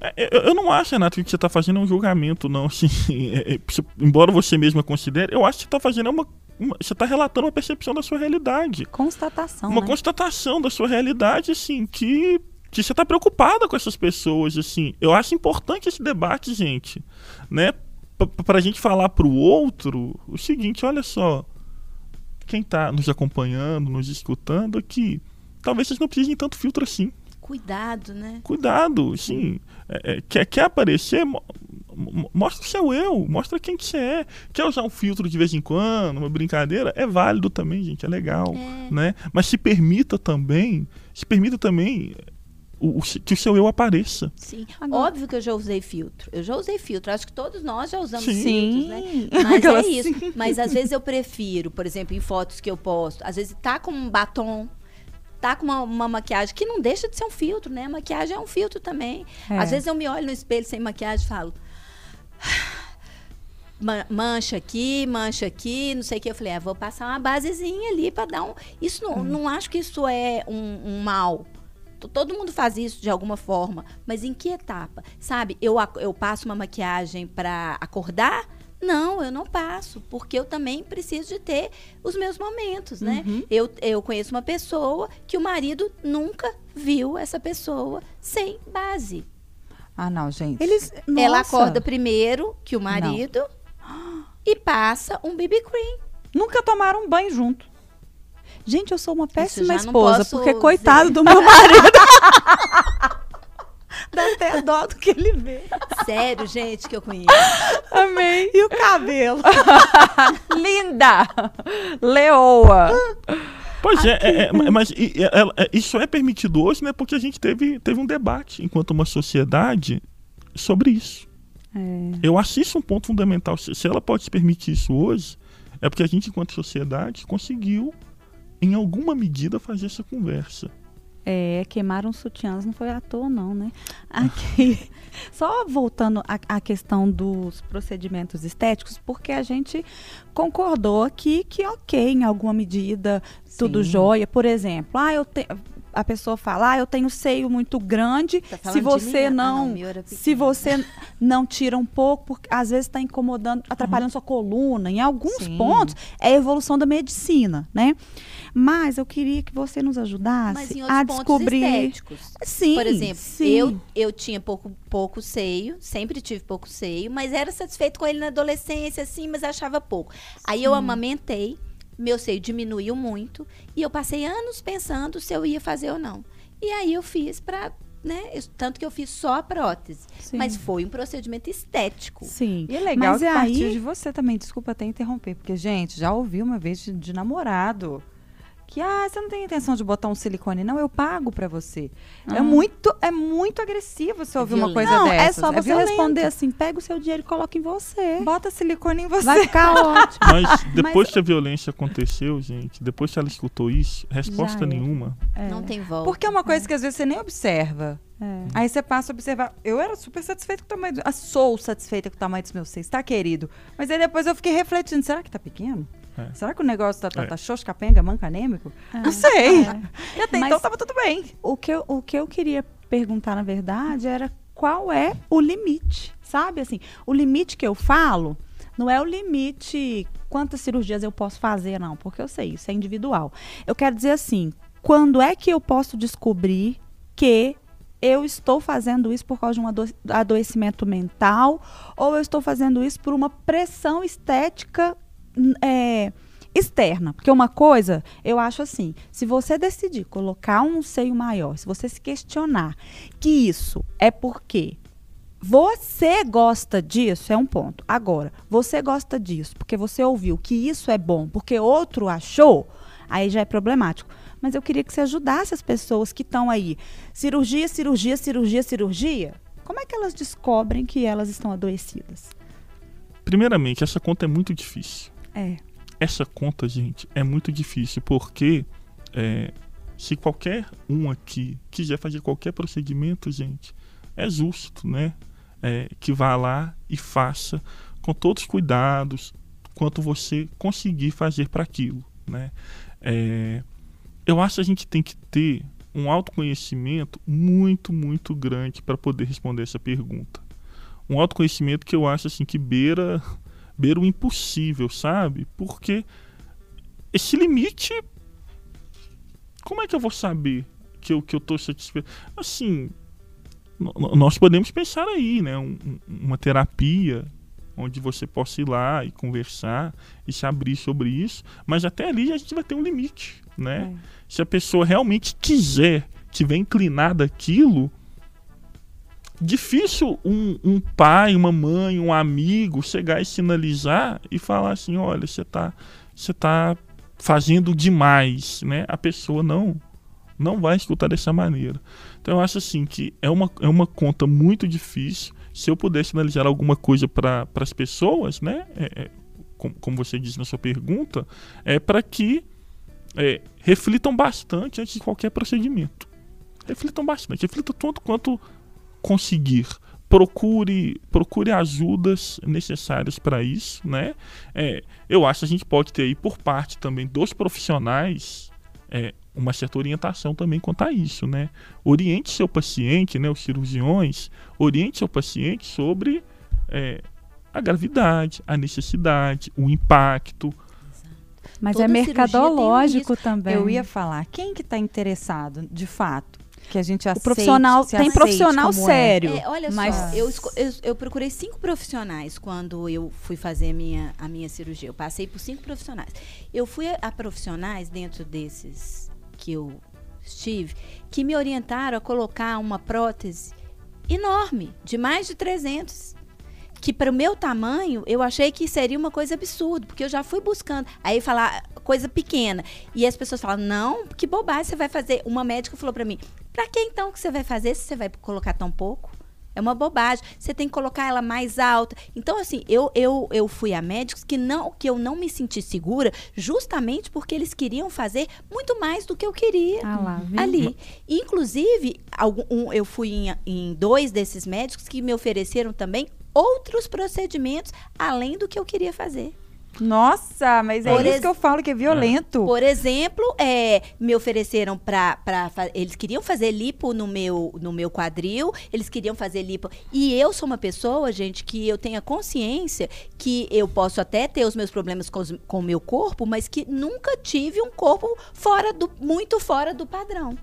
É, Eu, eu não acho, Renato, que você está fazendo um julgamento, não. <laughs> Assim, é, é, se- embora você mesma considere, eu acho que você está fazendo uma, uma- Você está relatando uma percepção da sua realidade. Constatação, uma né? constatação da sua realidade, assim, que, que você está preocupada com essas pessoas, assim. Eu acho importante esse debate, gente, né? P- Pra gente falar pro outro o seguinte, olha só, quem tá nos acompanhando, nos escutando aqui, talvez vocês não precisem de tanto filtro assim. Cuidado, né? Cuidado, sim. É, é, quer, quer aparecer, mo- mo- mostra o seu eu, mostra quem que você é. Quer usar um filtro de vez em quando, uma brincadeira, é válido também, gente, é legal, É. né? Mas se permita também, se permita também o- o se- que o seu eu apareça. Sim. Agora- Óbvio que eu já usei filtro. Eu já usei filtro. Acho que todos nós já usamos Sim. filtros, né? Sim. Mas Aquela é isso. assim. Mas às vezes eu prefiro, por exemplo, em fotos que eu posto, às vezes tá com um batom, tá com uma, uma maquiagem que não deixa de ser um filtro, né? Maquiagem é um filtro também. É. Às vezes eu me olho no espelho sem maquiagem e falo. "Ma- Mancha aqui, mancha aqui, não sei o que. Eu falei, ah, vou passar uma basezinha ali para dar um. Isso não, não acho que isso é um, um mal. Todo mundo faz isso de alguma forma, mas em que etapa? Sabe, eu, eu passo uma maquiagem para acordar? Não, eu não passo, porque eu também preciso de ter os meus momentos, né? Eu, eu conheço uma pessoa que o marido nunca viu essa pessoa sem base. Ah, não, gente. Eles, Ela acorda primeiro que o marido e passa um BB cream. Nunca tomaram um banho junto. Gente, eu sou uma péssima não esposa, porque dizer. coitado do meu marido. <laughs> Dá até dó do que ele vê. Sério, gente, que eu conheço. Amei. E o cabelo? <laughs> Linda! Leoa! Pois é, é, é, mas ela- é, isso é permitido hoje, né? Porque a gente teve, teve um debate enquanto uma sociedade sobre isso. É. Eu acho isso um ponto fundamental. Se, se ela pode se permitir isso hoje, é porque a gente, enquanto sociedade, conseguiu, em alguma medida, fazer essa conversa. É, queimaram sutiãs, não foi à toa, não, né? Aqui, <laughs> só voltando à, à questão dos procedimentos estéticos, porque a gente concordou aqui que, ok, em alguma medida, tudo Sim. jóia. Por exemplo, ah, eu te, a pessoa fala, ah, eu tenho seio muito grande, Tá se você mim? Ah, não, não, se você não tira um pouco, porque às vezes está incomodando, atrapalhando sua coluna, em alguns Sim. pontos é a evolução da medicina, né? Mas eu queria que você nos ajudasse a descobrir. estéticos. Sim, Por exemplo, sim. eu, eu tinha pouco, pouco seio, sempre tive pouco seio, mas era satisfeito com ele na adolescência, assim, mas achava pouco. Aí eu amamentei, meu seio diminuiu muito, e eu passei anos pensando se eu ia fazer ou não. E aí eu fiz pra, né, tanto que eu fiz só a prótese. Sim. Mas foi um procedimento estético. Sim. E é legal Mas que é partiu aí- de você também, desculpa até interromper, porque, gente, já ouvi uma vez de, de namorado que, ah, você não tem intenção de botar um silicone, não, eu pago pra você. É Ah. muito, é muito agressivo você ouvir uma coisa Não, dessas. é só você violento. responder assim: pega o seu dinheiro e coloca em você. Bota silicone em você. Vai ficar <laughs> ótimo. Mas depois que a violência aconteceu, gente, depois que ela escutou isso, resposta Já nenhuma. É, Não tem volta. Porque é uma coisa que às vezes você nem observa. é. Aí você passa a observar. Eu era super satisfeita com o tamanho do. Ah, sou satisfeita com o tamanho dos meus seios, tá, querido? Mas aí depois eu fiquei refletindo: será que tá pequeno? É. Será que o negócio tá, tá, É. capenga, manca, anêmico? É. Não sei. É. E até Mas- então tava tudo bem. O que, eu, o que eu queria perguntar, na verdade, era qual é o limite, sabe? Assim, o limite que eu falo não é o limite quantas cirurgias eu posso fazer, não, porque eu sei, isso é individual. Eu quero dizer assim, quando é que eu posso descobrir que eu estou fazendo isso por causa de um ado- adoecimento mental ou eu estou fazendo isso por uma pressão estética é, externa. Porque uma coisa, eu acho assim, se você decidir colocar um seio maior, se você se questionar que isso é porque você gosta disso, é um ponto. Agora, você gosta disso porque você ouviu que isso é bom, porque outro achou, aí já é problemático. Mas eu queria que você ajudasse as pessoas que estão aí. Cirurgia, cirurgia, cirurgia, cirurgia. Como é que elas descobrem que elas estão adoecidas? Primeiramente, essa conta é muito difícil. É. Essa conta, gente, é muito difícil porque é, se qualquer um aqui quiser fazer qualquer procedimento, gente, é justo, né? É, que vá lá e faça com todos os cuidados quanto você conseguir fazer para aquilo, né? É, eu acho que a gente tem que ter um autoconhecimento muito, muito grande para poder responder essa pergunta. Um autoconhecimento que eu acho assim que beira beira o impossível, sabe? Porque esse limite como é que eu vou saber que eu que eu tô satisfeito? Assim, nós podemos pensar aí, né, um- um- uma terapia onde você possa ir lá e conversar e se abrir sobre isso, mas até ali a gente vai ter um limite, né? Se a pessoa realmente quiser, tiver inclinada aquilo, difícil um, um pai, uma mãe, um amigo chegar e sinalizar e falar assim, olha, você tá, você tá fazendo demais, né? A pessoa não não vai escutar dessa maneira. Então eu acho assim que é uma, é uma conta muito difícil. Se eu pudesse sinalizar alguma coisa para as pessoas, né? É, é, com- como você disse na sua pergunta, é para que é, reflitam bastante antes de qualquer procedimento. Reflitam bastante, reflitam tanto quanto conseguir. Procure, procure ajudas necessárias para isso, né? É, eu acho que a gente pode ter aí por parte também dos profissionais é, uma certa orientação também quanto a isso, né? Oriente seu paciente, né? Os cirurgiões, oriente seu paciente sobre é, a gravidade, a necessidade, o impacto, Mas Toda é um mercadológico também. Eu ia falar, quem que tá interessado, de fato, que a gente O aceite, profissional se tem profissional é? sério. É, olha mas só, eu, eu, eu procurei cinco profissionais quando eu fui fazer a minha, a minha cirurgia. Eu passei por cinco profissionais. Eu fui a, a profissionais dentro desses que eu estive, que me orientaram a colocar uma prótese enorme, de mais de 300. Que para o meu tamanho, eu achei que seria uma coisa absurda, porque eu já fui buscando. Aí falar coisa pequena. E as pessoas falam: não, que bobagem você vai fazer. Uma médica falou para mim: Pra que então que você vai fazer se você vai colocar tão pouco? É uma bobagem. Você tem que colocar ela mais alta. Então, assim, eu, eu, eu fui a médicos que não que eu não me senti segura, justamente porque eles queriam fazer muito mais do que eu queria Ah lá, ali. Inclusive, algum, um, eu fui em, em dois desses médicos que me ofereceram também outros procedimentos além do que eu queria fazer. Nossa, mas é Por isso ex- que eu falo que é violento. Por exemplo, é, me ofereceram para eles queriam fazer lipo no meu no meu quadril, eles queriam fazer lipo e eu sou uma pessoa, gente, que eu tenho a consciência que eu posso até ter os meus problemas com, os- com o meu corpo, mas que nunca tive um corpo fora do muito fora do padrão.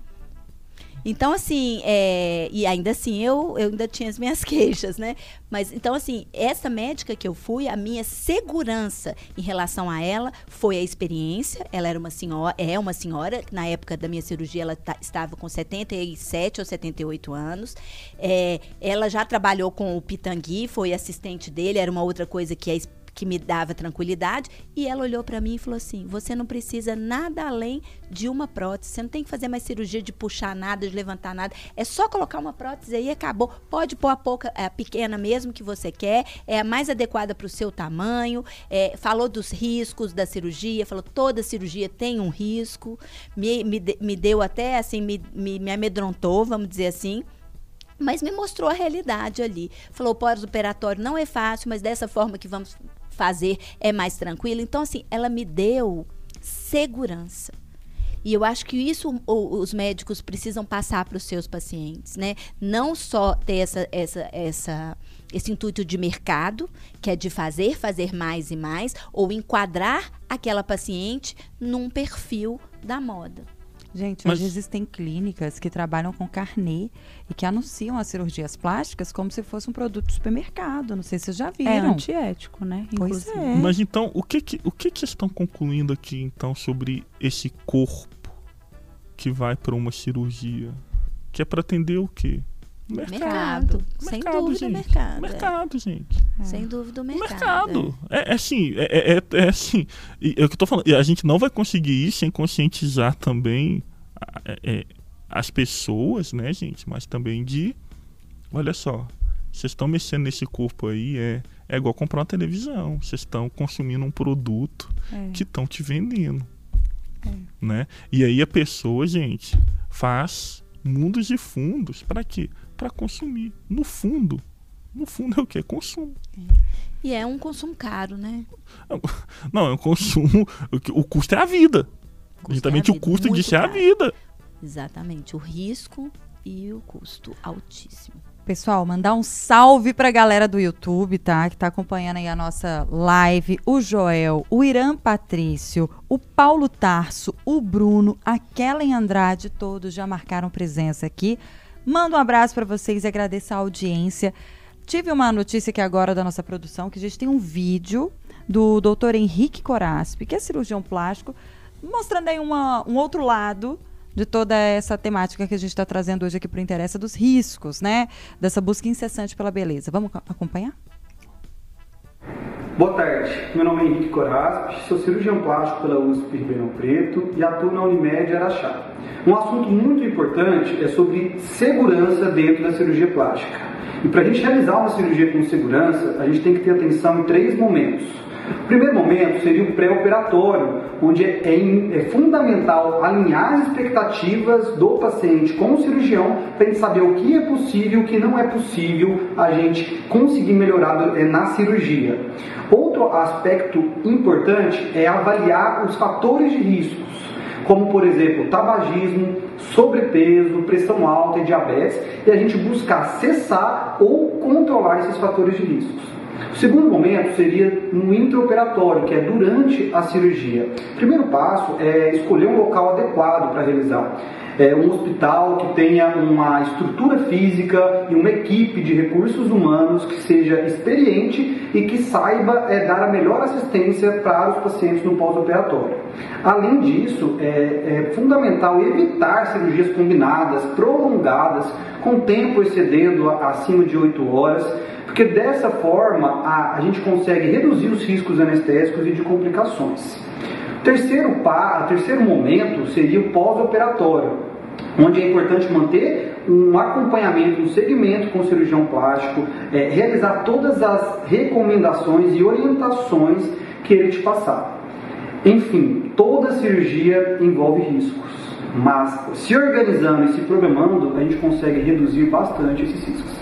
Então, assim, é, e ainda assim eu, eu ainda tinha as minhas <laughs> queixas, né? Mas então, assim, essa médica que eu fui, a minha segurança em relação a ela foi a experiência. Ela era uma senhora, é uma senhora, na época da minha cirurgia ela ta- estava com 77 ou 78 anos. É, ela já trabalhou com o Pitangui, foi assistente dele, era uma outra coisa que es- que me dava tranquilidade, e ela olhou para mim e falou assim: "Você não precisa nada além de uma prótese. Você não tem que fazer mais cirurgia de puxar nada, de levantar nada. É só colocar uma prótese aí e acabou. Pode pôr a pouca, a pequena mesmo que você quer, é a mais adequada para o seu tamanho. É, falou dos riscos da cirurgia, falou toda cirurgia tem um risco. Me, me, me deu até assim, me, me, me amedrontou, vamos dizer assim. Mas me mostrou a realidade ali. Falou, o pós-operatório não é fácil, mas dessa forma que vamos fazer é mais tranquilo. Então, assim, ela me deu segurança. E eu acho que isso os médicos precisam passar para os seus pacientes, né? Não só ter essa, essa, essa, esse intuito de mercado, que é de fazer, fazer mais e mais, ou enquadrar aquela paciente num perfil da moda. Gente, Mas- hoje existem clínicas que trabalham com carnê e que anunciam as cirurgias plásticas como se fosse um produto de supermercado. Não sei se vocês já É viram. antiético, né? Pois Inclusive. é. Mas então, o que que, o que que estão concluindo aqui, então, sobre esse corpo que vai para uma cirurgia? Que é para atender o quê? Mercado. Sem dúvida, gente. mercado. é. Mercado, gente. Sem dúvida, o mercado. mercado. É, é assim, é, é, é assim. E é o que eu tô falando. e A gente não vai conseguir isso sem conscientizar também é, é, as pessoas, né, gente? Mas também de. Olha só, vocês estão mexendo nesse corpo aí, é, é igual comprar uma televisão. Vocês estão consumindo um produto É. que estão te vendendo. Né? E aí a pessoa, gente, faz mundos e fundos. Para quê? Para consumir. No fundo. No fundo é o quê? Consumo. E é um consumo caro, né? Não, é um consumo. O, que- o custo é a vida. Custo Justamente é a o vida, custo disso é a vida. Exatamente. O risco e o custo altíssimo. Pessoal, mandar um salve pra galera do YouTube, tá? Que tá acompanhando aí a nossa live. O Joel, o Irã Patrício, o Paulo Tarso, o Bruno, a Kellen Andrade, todos já marcaram presença aqui. Mando um abraço pra vocês e agradeço a audiência. Tive uma notícia aqui agora da nossa produção, que a gente tem um vídeo do doutor Henrique Coraspi, que é cirurgião plástico, mostrando aí uma- um outro lado de toda essa temática que a gente está trazendo hoje aqui para o Interessa dos riscos, né? Dessa busca incessante pela beleza. Vamos co- acompanhar? Boa tarde, meu nome é Henrique Coraspi, sou cirurgião plástico pela USP Ribeirão Preto e atuo na Unimed Araxá. Um assunto muito importante é sobre segurança dentro da cirurgia plástica. E para a gente realizar uma cirurgia com segurança, a gente tem que ter atenção em três momentos. O primeiro momento seria o pré-operatório, onde é, é é fundamental alinhar as expectativas do paciente com o cirurgião para gente saber o que é possível e o que não é possível a gente conseguir melhorar eh, na cirurgia. Outro aspecto importante é avaliar os fatores de riscos, como por exemplo tabagismo, sobrepeso, pressão alta e diabetes, e a gente buscar cessar ou controlar esses fatores de riscos. O segundo momento seria no intraoperatório, que é durante a cirurgia. O primeiro passo é escolher um local adequado para realizar. É um hospital que tenha uma estrutura física e uma equipe de recursos humanos que seja experiente e que saiba é, dar a melhor assistência para os pacientes no pós-operatório. Além disso, é, é fundamental evitar cirurgias combinadas, prolongadas, com tempo excedendo acima de 8 horas, porque dessa forma a, a gente consegue reduzir os riscos anestésicos e de complicações. Terceiro, pa, o terceiro momento seria o pós-operatório, onde é importante manter um acompanhamento, um segmento com o cirurgião plástico, é, realizar todas as recomendações e orientações que ele te passar. Enfim, toda cirurgia envolve riscos, mas se organizando e se programando, a gente consegue reduzir bastante esses riscos.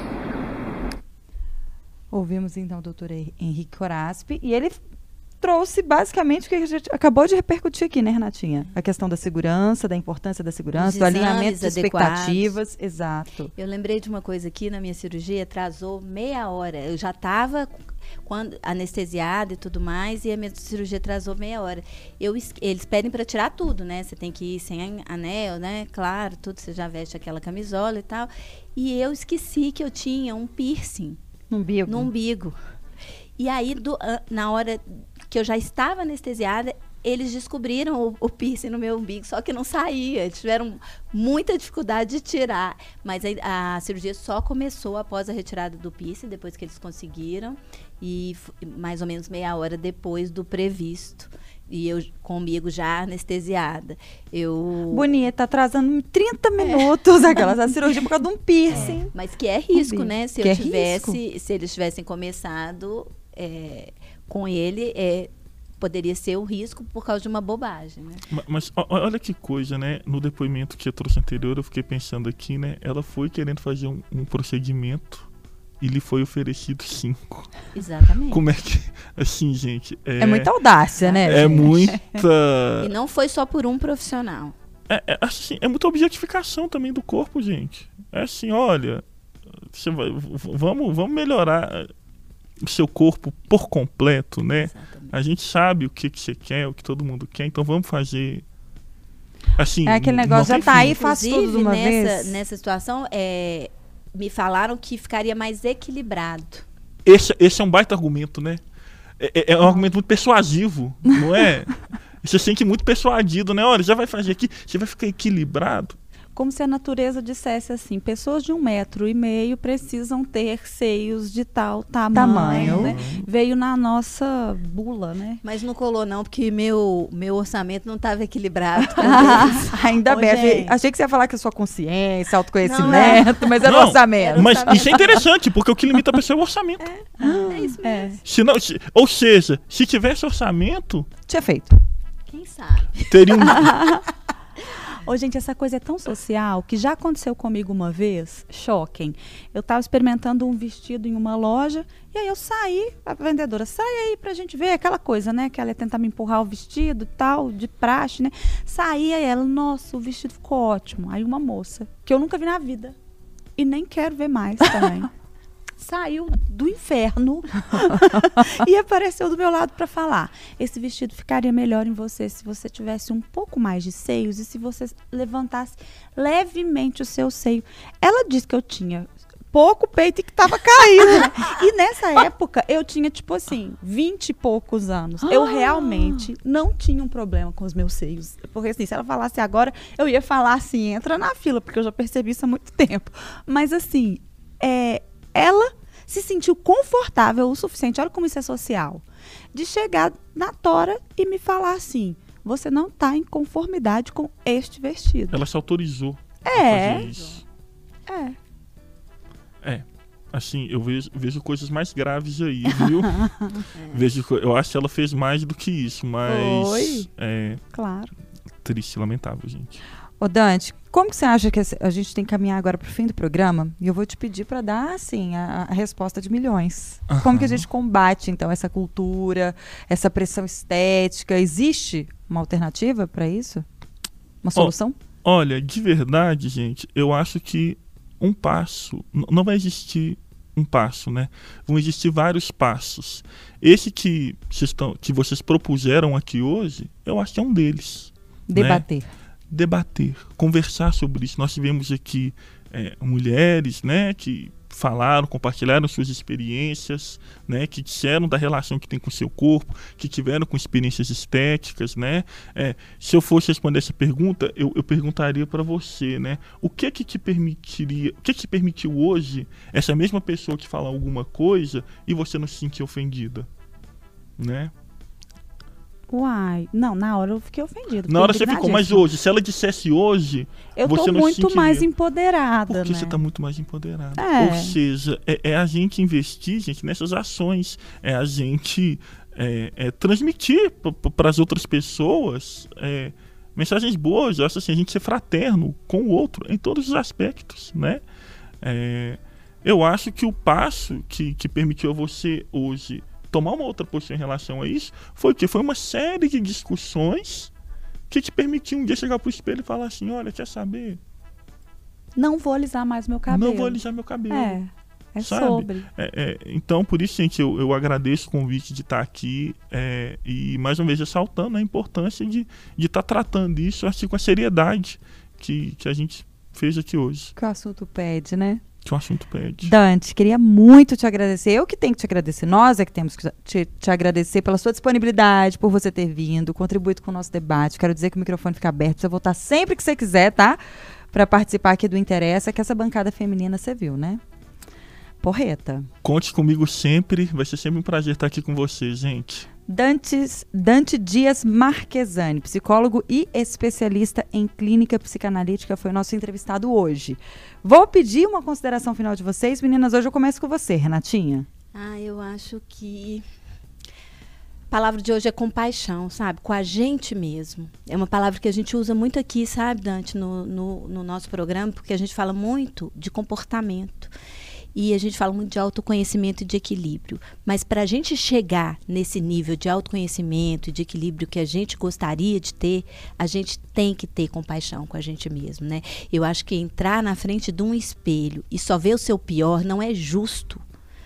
Ouvimos então o doutor Henrique Coraspi e ele trouxe basicamente o que a gente acabou de repercutir aqui, né, Renatinha? A questão da segurança, da importância da segurança, do alinhamento de adequados. expectativas. Exato. Eu lembrei de uma coisa aqui na minha cirurgia, atrasou meia hora. Eu já estava quando anestesiada e tudo mais, e a minha cirurgia atrasou meia hora. Eu, es- eles pedem para tirar tudo, né? Você tem que ir sem anel, né? Claro, tudo, você já veste aquela camisola e tal. E eu esqueci que eu tinha um piercing No umbigo. no umbigo. E aí, do- na hora que eu já estava anestesiada, eles descobriram o, o piercing no meu umbigo, só que não saía. Eles tiveram muita dificuldade de tirar. Mas a, a cirurgia só começou após a retirada do piercing, depois que eles conseguiram. E mais ou menos meia hora depois do previsto. E eu comigo já anestesiada. Eu. Bonita, atrasando 30 minutos <laughs> aquelas a cirurgia por causa de um piercing. Mas que é risco, Umbigo. né? Se Que eu é tivesse, se eles tivessem começado é, com ele, é, poderia ser o risco por causa de uma bobagem, né? Ma- Mas ó- olha que coisa, né? No depoimento que eu trouxe anterior, eu fiquei pensando aqui, né? Ela foi querendo fazer um, um procedimento e lhe foi oferecido cinco. Exatamente. Como é que. Assim, gente. É, É, muita audácia, né? É gente? muita. E não foi só por um profissional. É, é, assim, é muita objetificação também do corpo, gente. É assim, olha. Você vai, vamos, vamos melhorar o seu corpo por completo, né? Exatamente. A gente sabe o que, que você quer, o que todo mundo quer, então vamos fazer. Assim, É aquele negócio, já tá fim. aí, faz tudo de uma nessa, vez. nessa situação, é, me falaram que ficaria mais equilibrado. Esse, esse é um baita argumento, né? É, é- é um argumento muito persuasivo, não é? <laughs> Você se sente muito persuadido, né? Olha, já vai fazer aqui, você vai ficar equilibrado. Como se a natureza dissesse assim: pessoas de um metro e meio precisam ter seios de tal tamanho. Tamanho. né? Veio na nossa bula, né? Mas não colou não, porque meu, meu orçamento não estava equilibrado. Ah, <laughs> ainda Ô, bem. Achei, gente. achei que você ia falar que a sua consciência, autoconhecimento, <laughs> mas era Não, orçamento. Mas orçamento. isso é interessante, porque o que limita a pessoa é o orçamento. é isso mesmo. É. Se não, se- ou seja, se tivesse orçamento, Tinha feito. Quem sabe? teria um. <laughs> Ô, gente, essa coisa é tão social que já aconteceu comigo uma vez. Choquem. Eu estava experimentando um vestido em uma loja e aí eu saí, a vendedora, sai aí pra gente ver aquela coisa, né? Que ela ia tentar me empurrar o vestido tal, de praxe, né? Saí aí ela, nossa, o vestido ficou ótimo. Aí uma moça, que eu nunca vi na vida e nem quero ver mais também. <laughs> Saiu do inferno <laughs> <laughs> e apareceu do meu lado para falar. Esse vestido ficaria melhor em você se você tivesse um pouco mais de seios e se você levantasse levemente o seu seio. Ela disse que eu tinha pouco peito e que tava caído. <laughs> e nessa época eu tinha tipo assim, 20 e poucos anos. Eu realmente não tinha um problema com os meus seios. Porque assim, se ela falasse agora, eu ia falar assim, entra na fila, porque eu já percebi isso há muito tempo. Mas assim, é, ela se sentiu confortável o suficiente, olha como isso é social, de chegar na tora e me falar assim: você não está em conformidade com este vestido. Ela se autorizou a É. fazer isso. É. É. Assim, eu vejo, vejo coisas mais graves aí, viu? <laughs> vejo, co- eu acho que ela fez mais do que isso, mas. Foi. É Claro. triste, lamentável, gente. Ô Dante, como que você acha que a gente tem que caminhar agora pro fim do programa? E eu vou te pedir para dar, assim, a, a resposta de milhões. Como que a gente combate, então, essa cultura, essa pressão estética? Existe uma alternativa para isso? Uma solução? Olha, de verdade, gente, eu acho que um passo. Não vai existir um passo, né? Vão existir vários passos. Esse que vocês, estão, que vocês propuseram aqui hoje, eu acho que é um deles. Debater. Debater, conversar sobre isso. Nós tivemos aqui é, mulheres, né, que falaram, compartilharam suas experiências, né, que disseram da relação que tem com seu corpo, que tiveram com experiências estéticas, né. É, se eu fosse responder essa pergunta, eu, eu perguntaria para você, né, o que que te permitiria, o que que te permitiu hoje essa mesma pessoa que fala alguma coisa e você não se sentir ofendida, né? Uai. Não, na hora eu fiquei ofendida. Na hora você ficou, mas hoje, se ela dissesse hoje, Eu você tô não se muito sentiria. mais empoderada, Porque né? você está muito mais empoderado. É. Ou seja, é, é a gente investir, gente, nessas ações. É a gente é, é transmitir para as outras pessoas é, mensagens boas. Eu acho assim, a gente ser fraterno com o outro em todos os aspectos, né? É, eu acho que o passo que, que permitiu a você hoje tomar uma outra postura em relação a isso foi que foi uma série de discussões que te permitiam um dia chegar pro espelho e falar assim, olha, quer saber? Não vou alisar mais meu cabelo. Não vou alisar meu cabelo. É, é Sabe? sobre. É, é, então, por isso, gente, eu, eu agradeço o convite de estar aqui é, e, mais uma vez, ressaltando a importância de estar tratando isso assim, com a seriedade que, que a gente fez aqui hoje, Que o assunto pede, né? Que o assunto pede. Dante, queria muito te agradecer. Eu que tenho que te agradecer. Nós é que temos que te, te agradecer pela sua disponibilidade, por você ter vindo, contribuído com o nosso debate. Quero dizer que o microfone fica aberto. Você voltar sempre que você quiser, tá? Para participar aqui do Interessa, que essa bancada feminina você viu, né? Porreta. Conte comigo sempre, vai ser sempre um prazer estar aqui com vocês, gente. Dantes, Dante Dias Marquesani, psicólogo e especialista em clínica psicanalítica, foi nosso entrevistado hoje. Vou pedir uma consideração final de vocês. Meninas, hoje eu começo com você, Renatinha. Ah, eu acho que a palavra de hoje é compaixão, sabe? Com a gente mesmo. É uma palavra que a gente usa muito aqui, sabe, Dante, no, no, no nosso programa, porque a gente fala muito de comportamento. E a gente fala muito de autoconhecimento e de equilíbrio. Mas para a gente chegar nesse nível de autoconhecimento e de equilíbrio que a gente gostaria de ter, a gente tem que ter compaixão com a gente mesmo, né? Eu acho que entrar na frente de um espelho e só ver o seu pior não é justo,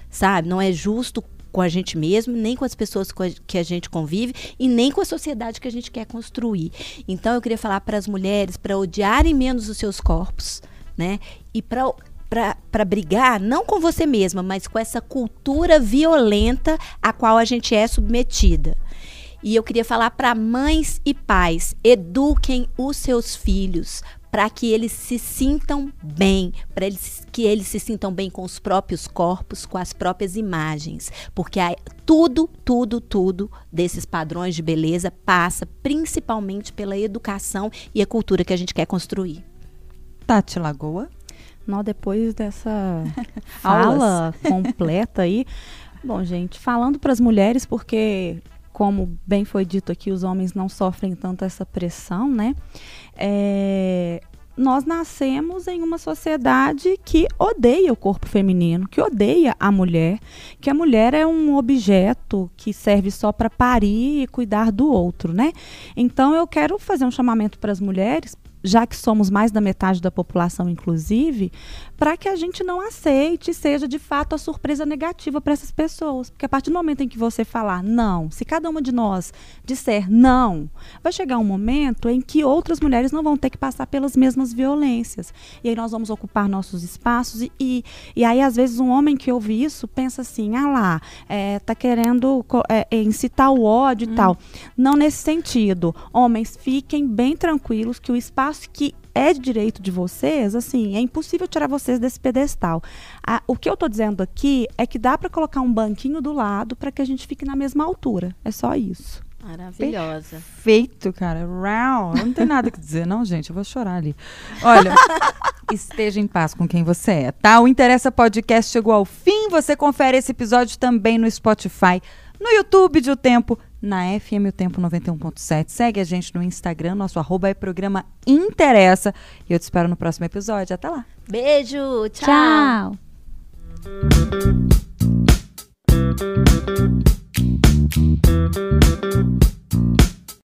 sabe? Não é justo com a gente mesmo, nem com as pessoas que a gente convive e nem com a sociedade que a gente quer construir. Então eu queria falar para as mulheres para odiarem menos os seus corpos, né? E para para brigar não com você mesma, mas com essa cultura violenta a qual a gente é submetida. E eu queria falar para mães e pais: eduquem os seus filhos para que eles se sintam bem, para eles, que eles se sintam bem com os próprios corpos, com as próprias imagens. Porque tudo, tudo, tudo desses padrões de beleza passa principalmente pela educação e a cultura que a gente quer construir. Tati Lagoa. Não, depois dessa <laughs> fala completa aí. Bom, gente, falando para as mulheres, porque, como bem foi dito aqui, os homens não sofrem tanto essa pressão, né? É, nós nascemos em uma sociedade que odeia o corpo feminino, que odeia a mulher, que a mulher é um objeto que serve só para parir e cuidar do outro, né? Então eu quero fazer um chamamento para as mulheres, já que somos mais da metade da população, inclusive, para que a gente não aceite seja de fato a surpresa negativa para essas pessoas. Porque a partir do momento em que você falar não, se cada uma de nós disser não, vai chegar um momento em que outras mulheres não vão ter que passar pelas mesmas violências. E aí nós vamos ocupar nossos espaços. E, e, e aí, às vezes, um homem que ouve isso pensa assim: ah lá, é, tá querendo é, é, incitar o ódio e tal. Não nesse sentido. Homens, fiquem bem tranquilos que o espaço que é de direito de vocês, assim, é impossível tirar vocês desse pedestal. Ah, o que eu tô dizendo aqui é que dá para colocar um banquinho do lado para que a gente fique na mesma altura. É só isso. Maravilhosa. Feito, cara. Rau. Eu não tenho nada que dizer, não, gente. Eu vou chorar ali. Olha, <laughs> esteja em paz com quem você é, tá? O Interessa Podcast chegou ao fim. Você confere esse episódio também no Spotify, no YouTube de O Tempo, na FM O Tempo 91.7. Segue a gente no Instagram, nosso arroba é programa Interessa. E eu te espero no próximo episódio. Até lá. Beijo, tchau. tchau.